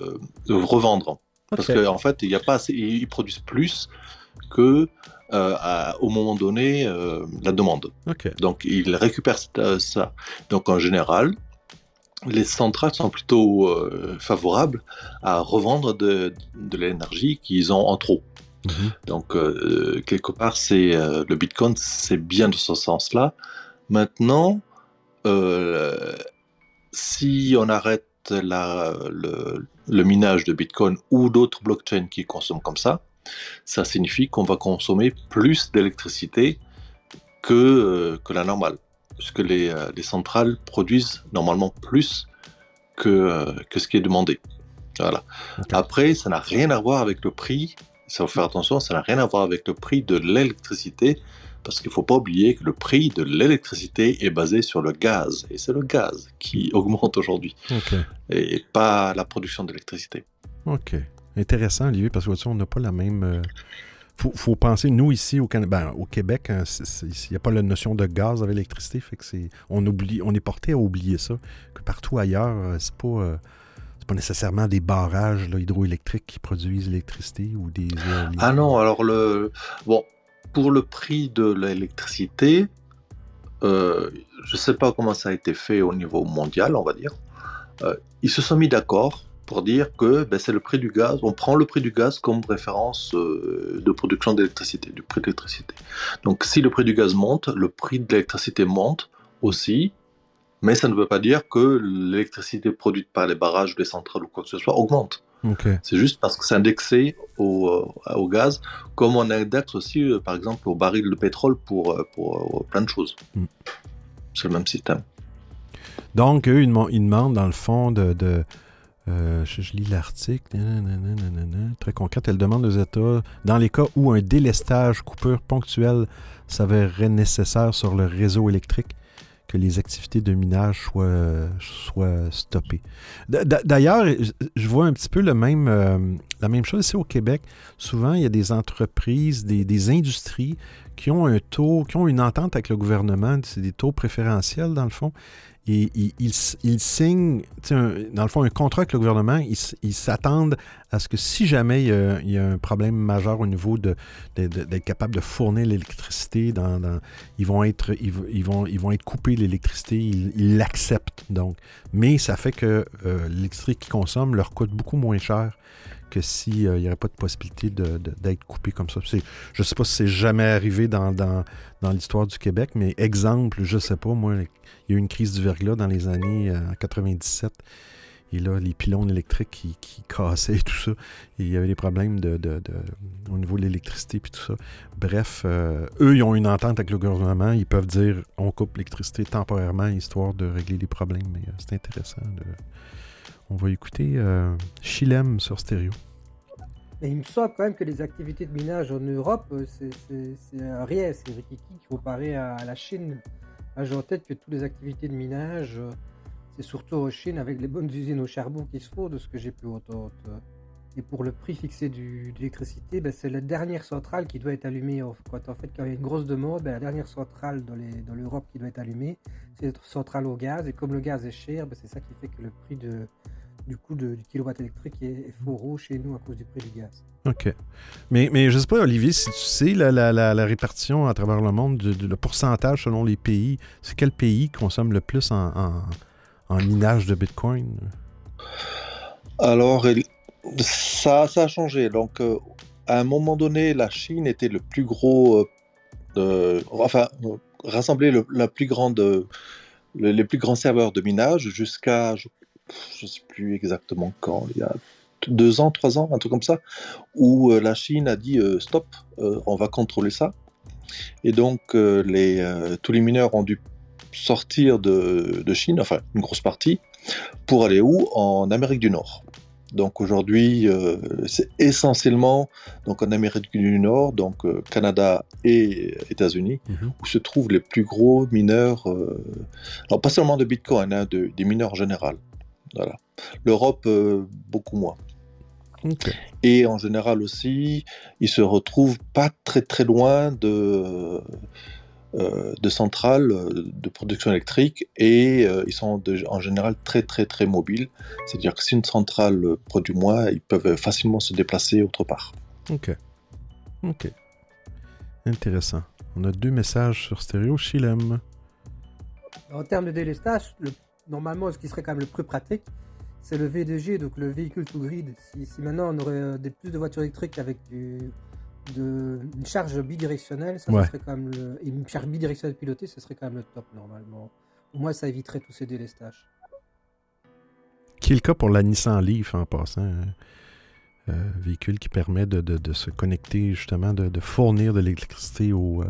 revendre. Parce qu'en en fait, il y a pas ils produisent plus que au moment donné la demande. Donc ils récupèrent ça. Donc en général, les centrales sont plutôt euh, favorables à revendre de, l'énergie qu'ils ont en trop. Mhm. Donc, euh, quelque part, c'est euh, le Bitcoin, c'est bien de ce sens-là. Maintenant, si on arrête le, minage de Bitcoin ou d'autres blockchains qui consomment comme ça, ça signifie qu'on va consommer plus d'électricité que, que la normale puisque les, euh, les, centrales produisent normalement plus que, euh, que ce qui est demandé. Voilà. Après, ça n'a rien à voir avec le prix. Ça faut faire attention, ça n'a rien à voir avec le prix de l'électricité, parce qu'il ne faut pas oublier que le prix de l'électricité est basé sur le gaz, et c'est le gaz qui augmente aujourd'hui, et pas la production d'électricité. Ok, intéressant, Olivier, parce que on n'a pas la même euh, faut, faut penser, nous ici au, ben, Québec, hein, il n'y a pas la notion de gaz avec l'électricité, on, oublie, on est porté à oublier ça, que partout ailleurs, euh, c'est pas, euh, pas nécessairement des barrages hydroélectriques qui produisent l'électricité ou des... ah non, alors le... Bon, pour le prix de l'électricité, euh, je ne sais pas comment ça a été fait au niveau mondial, on va dire. ils se sont mis d'accord pour dire que ben, c'est le prix du gaz, on prend le prix du gaz comme référence euh, de production d'électricité, du prix de l'électricité. Donc si le prix du gaz monte, le prix de l'électricité monte aussi, mais ça ne veut pas dire que l'électricité produite par les barrages ou les centrales ou quoi que ce soit augmente. C'est juste parce que c'est indexé au, euh, au, gaz, comme on indexe aussi, euh, par exemple, au baril de pétrole pour, pour, plein de choses. Mm. C'est le même système. Donc, eux, ils demandent, dans le fond, de euh, je, lis l'article. Très concrète. Elle demande aux États, dans les cas où un délestage, coupure ponctuelle s'avérerait nécessaire sur le réseau électrique, que les activités de minage soient, stoppées. D'ailleurs, je vois un petit peu euh, la même chose ici au Québec. Souvent, il y a des entreprises, des, des industries qui ont un taux, qui ont une entente avec le gouvernement, c'est des taux préférentiels dans le fond, et ils, signent, dans le fond, un contrat avec le gouvernement. Ils s'attendent à ce que si jamais il y, a, un problème majeur au niveau de, d'être capable de fournir l'électricité, ils, vont être, ils, vont, ils vont être coupés l'électricité. Ils l'acceptent, donc. Mais ça fait que euh, l'électricité qu'ils consomment leur coûte beaucoup moins cher que s'il n'y aurait pas de possibilité d'être coupé comme ça. je ne sais pas si c'est jamais arrivé dans, l'histoire du Québec, mais exemple, je ne sais pas, moi, il y a eu une crise du verglas dans les années 97. Euh, et là, les pylônes électriques qui, cassaient et tout ça. Il y avait des problèmes de, de, au niveau de l'électricité et tout ça. Bref, euh, eux, ils ont une entente avec le gouvernement. Ils peuvent dire on coupe l'électricité temporairement histoire de régler les problèmes. Mais euh, c'est intéressant. On va écouter euh, Chilem sur stéréo. Il me semble quand même que les activités de minage en Europe, c'est rien. C'est Rikiki qui comparé à la Chine. J'ai en tête que toutes les activités de minage, euh, c'est surtout en Chine avec les bonnes usines au charbon qu'il se faut, de ce que j'ai pu entendre. Et pour le prix fixé de l'électricité, ben, c'est la dernière centrale qui doit être allumée. Quand, en fait, quand il y a une grosse demande, ben, la dernière centrale dans l'Europe qui doit être allumée, c'est la centrale au gaz. Et comme le gaz est cher, ben, c'est ça qui fait que le prix de, du coût de, du kilowatt électrique est, faux rouge chez nous à cause du prix du gaz. OK. Mais, mais je sais pas, Olivier, si tu sais la, la, la, répartition à travers le monde, du, le pourcentage selon les pays, c'est quel pays consomme le plus en, en, minage de Bitcoin? Alors, ça, ça a changé. Donc, euh, à un moment donné, la Chine était le plus gros, euh, enfin, rassemblait le, la plus grande, les plus grands serveurs de minage jusqu'à, je ne sais plus exactement quand, il y a deux ans, trois ans, un truc comme ça, où euh, la Chine a dit euh, stop, euh, on va contrôler ça. Et donc les, tous les mineurs ont dû sortir de, de, Chine, enfin une grosse partie, pour aller où? En Amérique du Nord. Donc aujourd'hui, c'est essentiellement donc en Amérique du Nord, donc Canada et États-Unis, mhm. où se trouvent les plus gros mineurs. alors pas seulement de Bitcoin, hein, de, des mineurs en général. Voilà. L'Europe, euh, beaucoup moins. Et en général aussi, ils se retrouvent pas très très loin de, euh, de centrales euh, de production électrique et ils sont en général très très très mobiles. C'est-à-dire que si une centrale produit moins, ils peuvent facilement se déplacer autre part. Ok. Ok. Intéressant. On a deux messages sur stéréo Chilem. En termes de délestage, le normalement, ce qui serait quand même le plus pratique, c'est le V2G, donc le véhicule to grid. Si, maintenant on aurait euh, des, plus de voitures électriques avec du, de, une charge bidirectionnelle, ça, serait quand même le, une charge bidirectionnelle pilotée, ce serait quand même le top normalement. Au moins, ça éviterait tous ces délestages. Qui est le cas pour la Nissan Leaf en passant. Hein? Euh, véhicule qui permet de, de, se connecter, justement, de, fournir de l'électricité au, euh,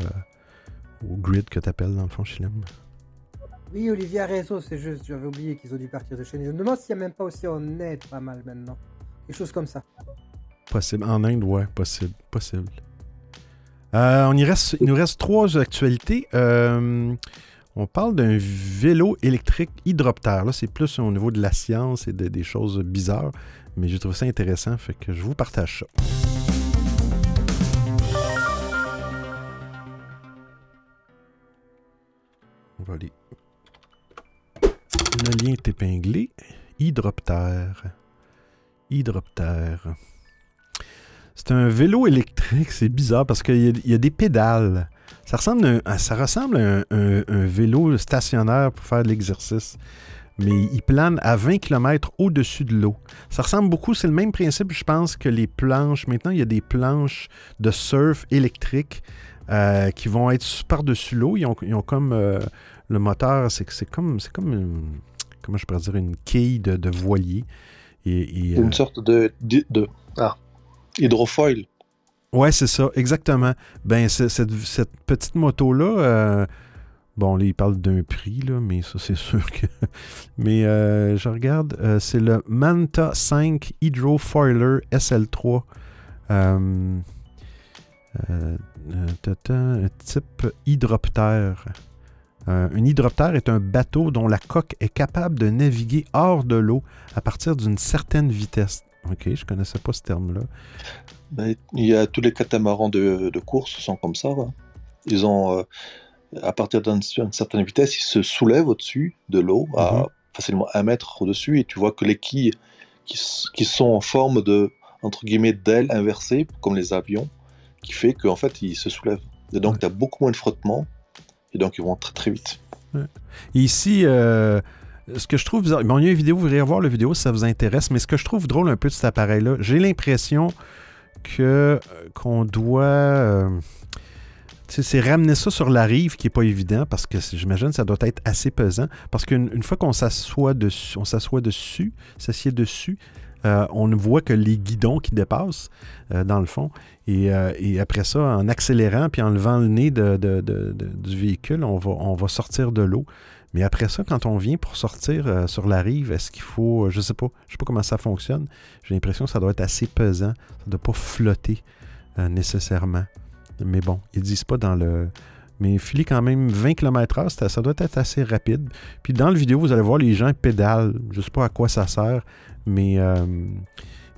au, grid que tu appelles dans le fond, Chilem. Oui, Olivier a c'est juste, j'avais oublié qu'ils ont dû partir de chez nous. Je me demande s'il n'y a même pas aussi en Inde pas mal maintenant. Quelque chose comme ça. Possible. En Inde, ouais, possible. Possible. Euh, on y reste, il nous reste trois actualités. Euh, on parle d'un vélo électrique hydroptère. Là, c'est plus au niveau de la science et de, des choses bizarres, mais je trouve ça intéressant, fait que je vous partage ça. On va aller le lien est épinglé. Hydroptère. Hydroptère. C'est un vélo électrique, c'est bizarre parce qu'il y, a- des pédales. Ça ressemble à un, vélo stationnaire pour faire de l'exercice. Mais il plane à 20 km au-dessus de l'eau. Ça ressemble beaucoup, c'est le même principe, je pense, que les planches. Maintenant, il y a des planches de surf électriques euh, qui vont être par-dessus l'eau. Ils ont, comme euh, le moteur, c'est comme, comme comment je pourrais dire, une quille de, de voilier. Et, et, euh, Une sorte de, de, de- ah, hydrofoil. Ouais, c'est ça, exactement. Ben, cette, cette petite moto-là, euh, bon, là, il parle d'un prix, là, mais ça, c'est sûr que. Mais euh, je regarde, euh, c'est le Manta 5 Hydrofoiler SL3. Euh, euh, euh, tata, un type hydroptère. Euh, un hydroptère est un bateau dont la coque est capable de naviguer hors de l'eau à partir d'une certaine vitesse. Ok, je connaissais pas ce terme-là. Ben, il y a tous les catamarans de, de course sont comme ça. hein. Ils ont, euh, à partir d'une certaine vitesse, ils se soulèvent au-dessus de l'eau, à Mhm. facilement un mètre au-dessus, et tu vois que les quilles qui sont en forme de entre guillemets d'ailes inversées, comme les avions, qui fait qu'en fait ils se soulèvent. Et donc Ouais. tu as beaucoup moins de frottement, et donc ils vont très très vite. Ici, euh, ce que je trouve bon, il y a une vidéo, vous irez voir la vidéo si ça vous intéresse, mais ce que je trouve drôle un peu de cet appareil-là, j'ai l'impression que euh, qu'on doit. euh, c'est ramener ça sur la rive qui n'est pas évident parce que j'imagine ça doit être assez pesant. Parce qu'une une fois qu'on s'assoit dessus, on s'assoit dessus, s'assied dessus, euh, on ne voit que les guidons qui dépassent euh, dans le fond. Et, euh, et après ça, en accélérant puis en levant le nez du véhicule, on va, on va sortir de l'eau. Mais après ça, quand on vient pour sortir sur la rive, est-ce qu'il faut. je sais pas. Je sais pas comment ça fonctionne. J'ai l'impression que ça doit être assez pesant. Ça ne doit pas flotter nécessairement. Mais bon, ils disent pas dans le. Mais filer quand même 20 km/h, ça, ça doit être assez rapide. Puis dans la vidéo, vous allez voir les gens pédalent. Je sais pas à quoi ça sert, mais euh,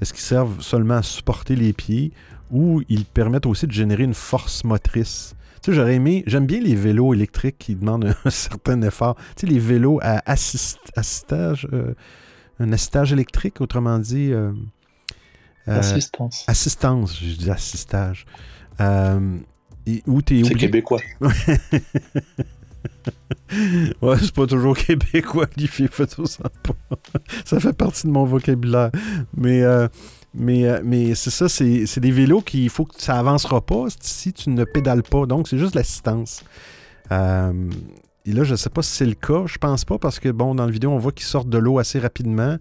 est-ce qu'ils servent seulement à supporter les pieds ou ils permettent aussi de générer une force motrice? Tu sais, j'aurais aimé, j'aime bien les vélos électriques qui demandent un certain effort. Tu sais, les vélos à assist- assistage, euh, un assistage électrique, autrement dit. euh, euh, Assistance. assistance, je dis assistage. Euh, et où tu es C'est québécois. ouais, c'est pas toujours québécois, les filles photo, ça fait partie de mon vocabulaire. Mais, euh, mais, euh, mais c'est ça, c'est c'est des vélos qui, il faut que ça avancera pas si tu ne pédales pas. Donc, c'est juste l'assistance. Euh, et là, je sais pas si c'est le cas. Je pense pas parce que, bon, dans la vidéo, on voit qu'ils sortent de l'eau assez rapidement.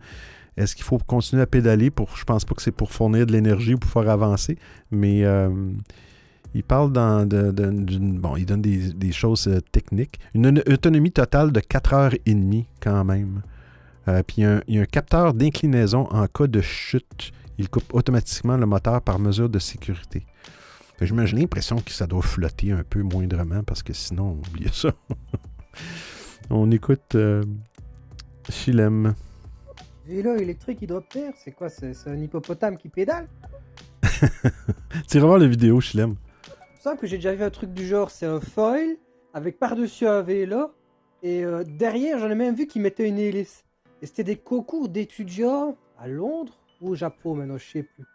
Est-ce qu'il faut continuer à pédaler pour. Je pense pas que c'est pour fournir de l'énergie ou pour faire avancer. Mais. Il parle dans de- de- d'une. Bon, il donne des, des choses euh, techniques. Une, une autonomie totale de 4 heures et demie, quand même. Euh, puis il y, a un, il y a un capteur d'inclinaison en cas de chute. Il coupe automatiquement le moteur par mesure de sécurité. J'ai l'impression que ça doit flotter un peu moindrement parce que sinon, oubliez ça. On écoute euh, Chilem. Vélo électrique hydroptère, c'est quoi? C'est un hippopotame qui pédale? Tu iras voir la vidéo, Chilem. Semble que j'ai déjà vu un truc du genre, c'est un foil avec par-dessus un vélo et euh, derrière j'en ai même vu qui mettait une hélice. Et c'était des concours d'étudiants à Londres ou au Japon maintenant, je sais plus.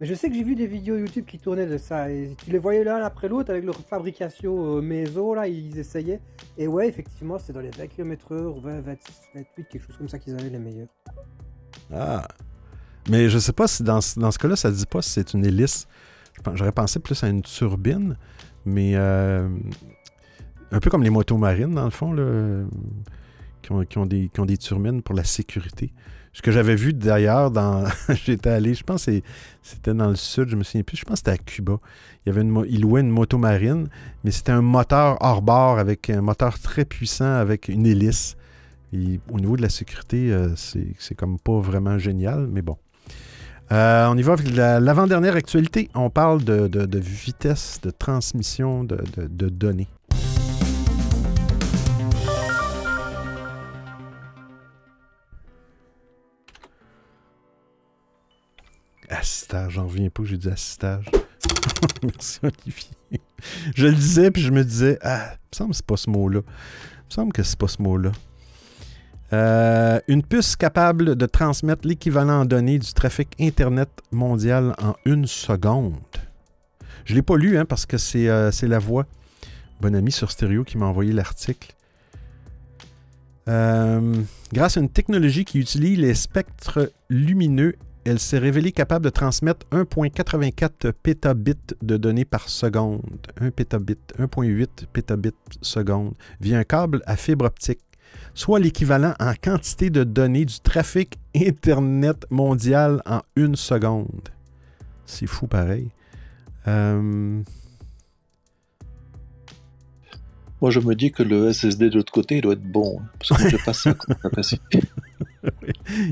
Mais je sais que j'ai vu des vidéos YouTube qui tournaient de ça et tu les voyais l'un après l'autre avec leur fabrication euh, maison là, ils essayaient. Et ouais, effectivement, c'est dans les 20 km/h, 20, 26, 28, quelque chose comme ça qu'ils avaient les meilleurs. Ah. Mais je sais pas si dans, dans ce cas-là, ça dit pas si c'est une hélice. J'aurais pensé plus à une turbine, mais euh, un peu comme les motos marines, dans le fond, là, qui, ont, des, qui ont des turbines pour la sécurité. Ce que j'avais vu d'ailleurs, dans j'étais allé, je pense que c'était dans le sud, je me souviens plus, je pense que c'était à Cuba. Il y avait une, ils louaient une moto marine, mais c'était un moteur hors bord avec un moteur très puissant avec une hélice. Au niveau de la sécurité, euh, c'est comme pas vraiment génial, mais bon. Euh, on y va avec la- l'avant-dernière actualité. On parle de, vitesse de transmission de, données. Assistage, j'en reviens pas j'ai dit assistage. Merci Olivier. Je le disais, puis je me disais, ah, il me semble que c'est pas ce mot-là. me semble que c'est pas ce mot-là. Euh, une puce capable de transmettre l'équivalent en données du trafic Internet mondial en une seconde. Je ne l'ai pas lu hein, parce que c'est euh, c'est la voix. Bon ami sur Stéréo qui m'a envoyé l'article. Euh, grâce à une technologie qui utilise les spectres lumineux, elle s'est révélée capable de transmettre 1.84 pétabits de données par seconde. 1 pétabit, 1.8 pétabits seconde via un câble à fibre optique, soit l'équivalent en quantité de données du trafic Internet mondial en une seconde. C'est fou pareil. Euh, Moi, je me dis que le SSD de l'autre côté il doit être bon. hein, Parce que je passe ça comme capacité.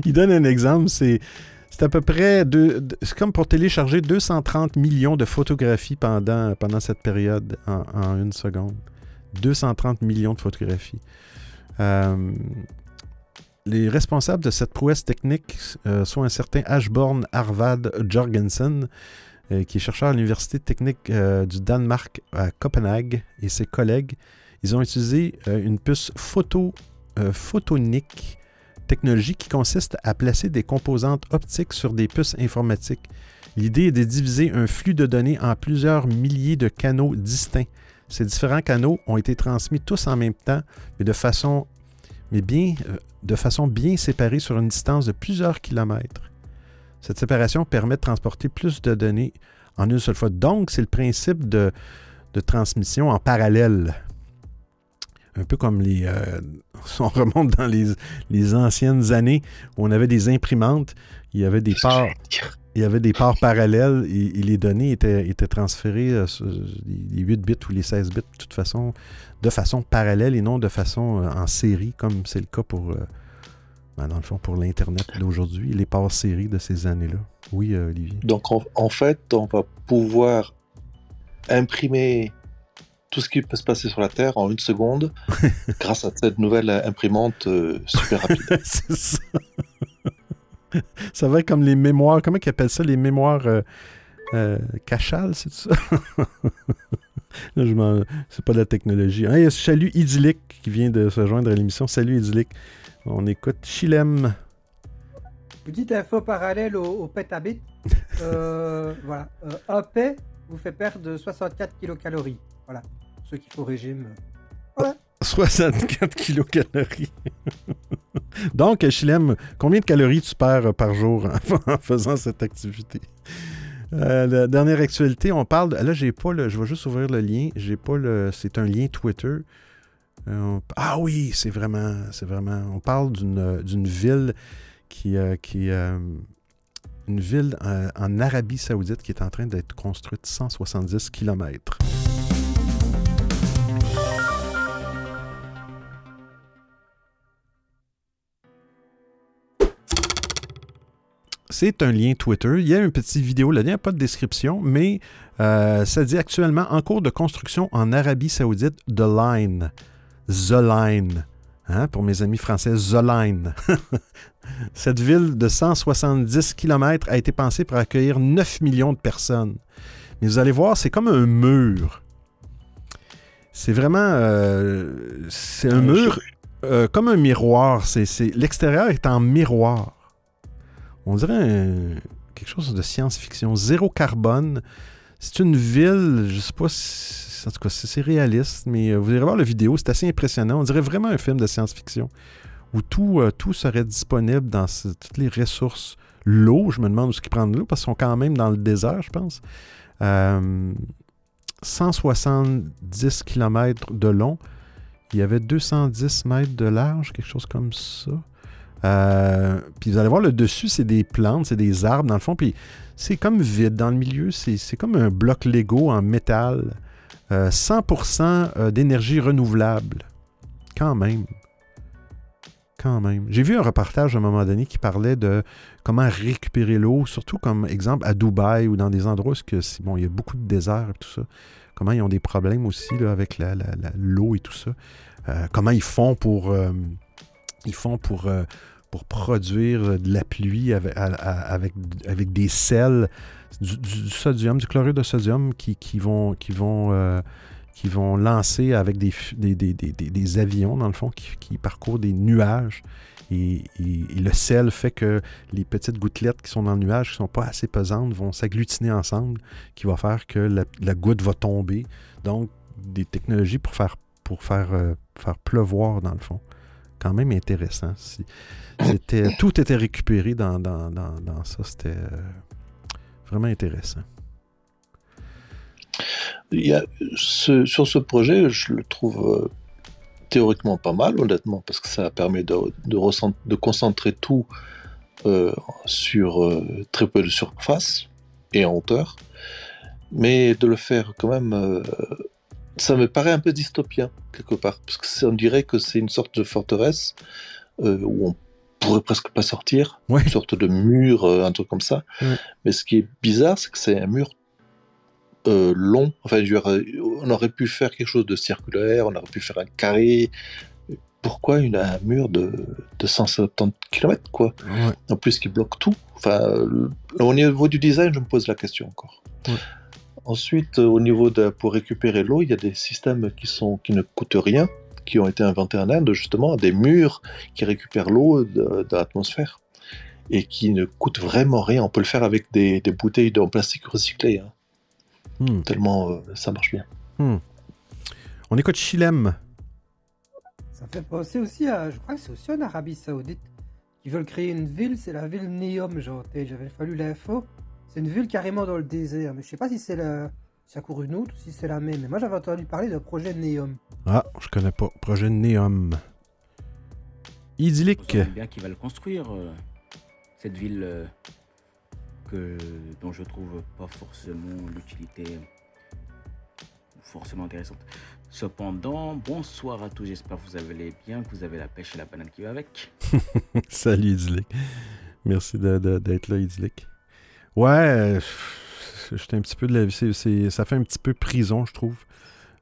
Il donne un exemple, c'est c'est à peu près c'est comme pour télécharger 230 millions de photographies pendant, pendant cette période en, en une seconde. 230 millions de photographies. Euh, les responsables de cette prouesse technique euh, sont un certain Ashborn Harvard Jorgensen, euh, qui est chercheur à l'Université technique du Danemark à Copenhague, et ses collègues. Ils ont utilisé une puce photo, photonique technologie qui consiste à placer des composantes optiques sur des puces informatiques. L'idée est de diviser un flux de données en plusieurs milliers de canaux distincts. Ces différents canaux ont été transmis tous en même temps, mais de façon, mais bien, euh, de façon bien séparée sur une distance de plusieurs kilomètres. Cette séparation permet de transporter plus de données en une seule fois. Donc, c'est le principe de, de transmission en parallèle. Un peu comme les. euh, on remonte dans les, les anciennes années où on avait des imprimantes, il y avait des parts, il y avait des parts parallèles et, et les données étaient, étaient transférées, euh, les 8 bits ou les 16 bits, de toute façon, de façon parallèle et non de façon euh, en série, comme c'est le cas pour, euh, ben, dans le fond, pour l'Internet d'aujourd'hui, les parts séries de ces années-là. Oui, Olivier. Donc, en, en fait, on va pouvoir imprimer tout ce qui peut se passer sur la Terre en une seconde grâce à cette nouvelle imprimante super rapide. c'est ça. ça va être comme les mémoires, comment ils appellent ça, les mémoires euh, euh, cachales, c'est ça? Là, je m'en- c'est pas de la technologie. Ah, il y a Salut Idyllique qui vient de se joindre à l'émission. Salut Idyllique. On écoute Chilem. Petite info parallèle au, au pétabit. Euh, voilà. Un P vous fait perdre 64 kilocalories. Voilà. Ceux qui font régime. 64 kilocalories. Donc, Chilem, combien de calories tu perds euh, par jour en, faisant cette activité? Euh, la dernière actualité, on parle. Là, j'ai pas le. Je vais juste ouvrir le lien. J'ai. C'est un lien Twitter. Euh, ah oui, c'est vraiment. C'est vraiment. On parle d'une ville qui. une ville en Arabie Saoudite qui est en train d'être construite 170 km. C'est un lien Twitter. Il y a une petite vidéo là, il n'y a pas de description, mais euh, ça dit actuellement en cours de construction en Arabie Saoudite, The Line. The Line. Hein, pour mes amis français, The Line. Cette ville de 170 km a été pensée pour accueillir 9 millions de personnes. Mais vous allez voir, c'est comme un mur. C'est vraiment. euh, c'est un mur euh, comme un miroir. C'est, c'est- L'extérieur est en miroir. On dirait quelque chose de science-fiction. Zéro carbone. C'est une ville, je sais pas si. En tout cas, c'est réaliste, mais euh, vous irez voir la vidéo, c'est assez impressionnant. On dirait vraiment un film de science-fiction où tout, euh, tout serait disponible dans ce- toutes les ressources. L'eau, je me demande où est-ce qu'ils prennent l'eau, parce qu'ils sont quand même dans le désert, je pense. Euh, 170 km de long. Il y avait 210 mètres de large, quelque chose comme ça. Euh, puis vous allez voir, le dessus, c'est des plantes, c'est des arbres dans le fond. Puis c'est comme vide dans le milieu. C'est comme un bloc Lego en métal. Euh, 100% euh, d'énergie renouvelable. Quand même. Quand même. J'ai vu un reportage à un moment donné qui parlait de comment récupérer l'eau, surtout comme exemple à Dubaï ou dans des endroits où bon, il y a beaucoup de désert et tout ça. Comment ils ont des problèmes aussi avec la- la- l'eau et tout ça. Euh, comment ils font pour, euh, ils font pour, euh, pour produire de la pluie avec, avec, avec des sels, du, sodium, du chlorure de sodium qui, qui vont, qui vont, euh, qui vont lancer avec des, des, des- des- avions, dans le fond, qui, qui parcourent des nuages. Et, le sel fait que les petites gouttelettes qui sont dans le nuage, qui ne sont pas assez pesantes, vont s'agglutiner ensemble, qui va faire que la, goutte va tomber. Donc, des technologies pour faire, pour faire, euh, faire pleuvoir, dans le fond. Quand même intéressant. C'était, tout était récupéré dans, dans, dans- dans ça. C'était euh, vraiment intéressant. Il y a ce- sur ce projet, je le trouve euh, théoriquement pas mal, honnêtement, parce que ça permet de, de, recent- de concentrer tout euh, sur euh, très peu de surface et en hauteur, mais de le faire quand même, euh, ça me paraît un peu dystopien quelque part, parce que c'est- on dirait que c'est une sorte de forteresse euh, où on pourrait presque pas sortir, Ouais. une sorte de mur, euh, un truc comme ça. Ouais. Mais ce qui est bizarre, c'est que c'est un mur euh, long. Enfin, dire, on aurait pu faire quelque chose de circulaire, on aurait pu faire un carré. Pourquoi une, un mur de, de 170 km, quoi? Ouais. En plus, qui bloque tout. Enfin, au niveau du design, je me pose la question encore. Ensuite, euh, au niveau de pour récupérer l'eau, il y a des systèmes qui sont qui ne coûtent rien, qui ont été inventés en Inde justement, des murs qui récupèrent l'eau de, de l'atmosphère et qui ne coûtent vraiment rien. On peut le faire avec des, des bouteilles en plastique recyclé, hein, Hmm. tellement euh, ça marche bien. On écoute Chilem. Ça fait penser aussi à. Je crois que c'est aussi en Arabie Saoudite. Qui veulent créer une ville, c'est la ville Neom, genre. J'avais fallu l'info. C'est une ville carrément dans le désert. Mais je sais pas si c'est la. Si ça court une autre ou si c'est la même. Mais moi j'avais entendu parler d'un projet Neom. Ah, je connais pas. Projet Neom. Idyllique. savez bien qu'il va le construire, euh, cette ville euh, que, dont je trouve pas forcément l'utilité forcément intéressante. Cependant, bonsoir à tous, j'espère que vous allez bien, que vous avez la pêche et la banane qui va avec. Salut Idyllique. Merci d'être là, Idyllique. Ouais, euh, un petit peu de ça fait un petit peu prison, je trouve.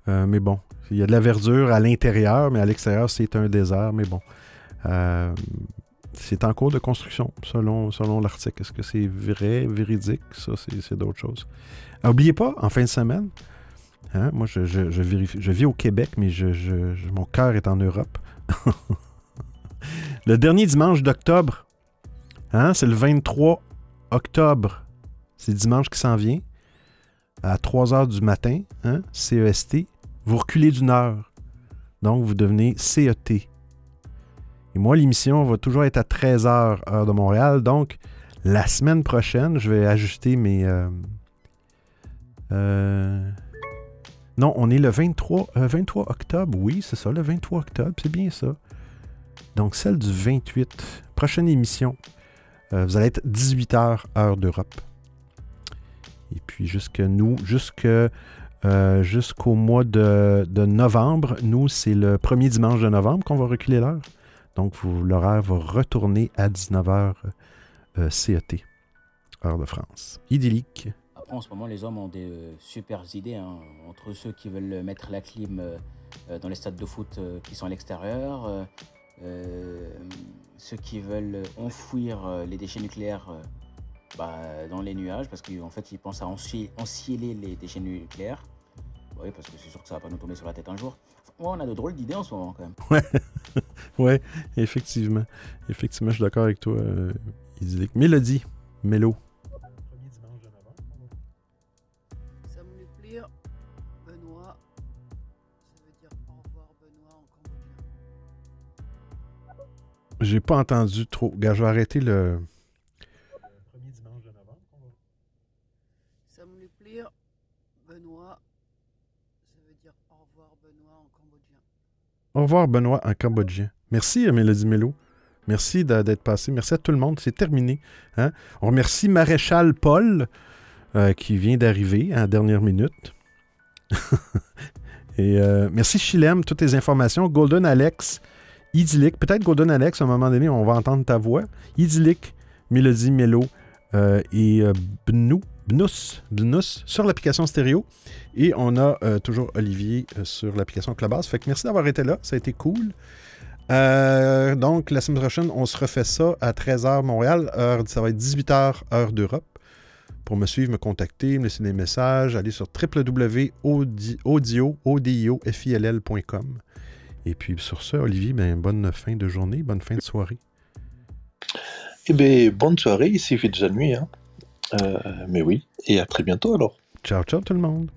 Euh, mais bon, il y a de la verdure à l'intérieur, mais à l'extérieur, c'est un désert. Mais bon, Euh, c'est en cours de construction, selon, selon l'article. Est-ce que c'est vrai, véridique? Ça, c'est d'autres choses. Ah, Oubliez pas, en fin de semaine, hein, moi, je, je- je vérifie, je vis au Québec, mais mon cœur est en Europe. Le dernier dimanche d'octobre, hein, c'est le 23 octobre. C'est dimanche qui s'en vient. À 3 h du matin, hein, CEST. Vous reculez d'une heure. Donc, vous devenez CET. Et moi, l'émission va toujours être à 13 h, heure de Montréal. Donc, la semaine prochaine, je vais ajuster mes. euh, euh, non, on est le 23, euh, 23 octobre. Oui, c'est ça, le 23 octobre. C'est bien ça. Donc, celle du 28. Prochaine émission. euh, vous allez être 18h, heure d'Europe. Et puis, jusque nous, jusque, euh, jusqu'au mois de, novembre, nous, c'est le premier dimanche de novembre qu'on va reculer l'heure. Donc, l'horaire va retourner à 19h euh, CET, heure de France. Idyllique. Après, en ce moment, les hommes ont des euh, super idées. hein. Entre ceux qui veulent mettre la clim euh, euh, dans les stades de foot qui sont à l'extérieur, ceux qui veulent enfouir les déchets nucléaires bah, dans les nuages, parce qu'en fait, ils pensent à enci- encieler les déchets nucléaires. Oui, parce que c'est sûr que ça va pas nous tomber sur la tête un jour. Ouais, on a de drôles d'idées en ce moment, quand même. Ouais, effectivement. Effectivement, je suis d'accord avec toi, euh, Idyllique. Mélodie, Mélo. Ça me plaire, Benoît. Ça veut dire au revoir, Benoît, en cambodgien. J'ai pas entendu trop. Gars, je vais arrêter le. Ça me plaire, Benoît. Ça veut dire au revoir, Benoît, en cambodgien. Au revoir, Benoît, en cambodgien. Merci, euh, Mélodie Mélo. Merci d'être passé. Merci à tout le monde. C'est terminé. hein. On remercie Maréchal Paul, euh, qui vient d'arriver en dernière minute. Et euh, merci, Chilem, toutes les informations. Golden Alex, Idyllique. Peut-être Golden Alex, à un moment donné, on va entendre ta voix. Idyllique, Mélodie Mélo euh, et Bnou, Bnus, Bnus sur l'application stéréo. Et on a euh, toujours Olivier euh, sur l'application Clubhouse. Fait que merci d'avoir été là. Ça a été cool. Euh, donc, la semaine prochaine, on se refait ça à 13h Montréal. Heure, ça va être 18h, heure d'Europe. Pour me suivre, me contacter, me laisser des messages, allez sur www.audio.fill.com. Et puis, sur ce, Olivier, ben, bonne fin de journée, bonne fin de soirée. Eh bien, bonne soirée, il fait déjà nuit. Hein. Euh, mais oui, et à très bientôt alors. Ciao, ciao tout le monde.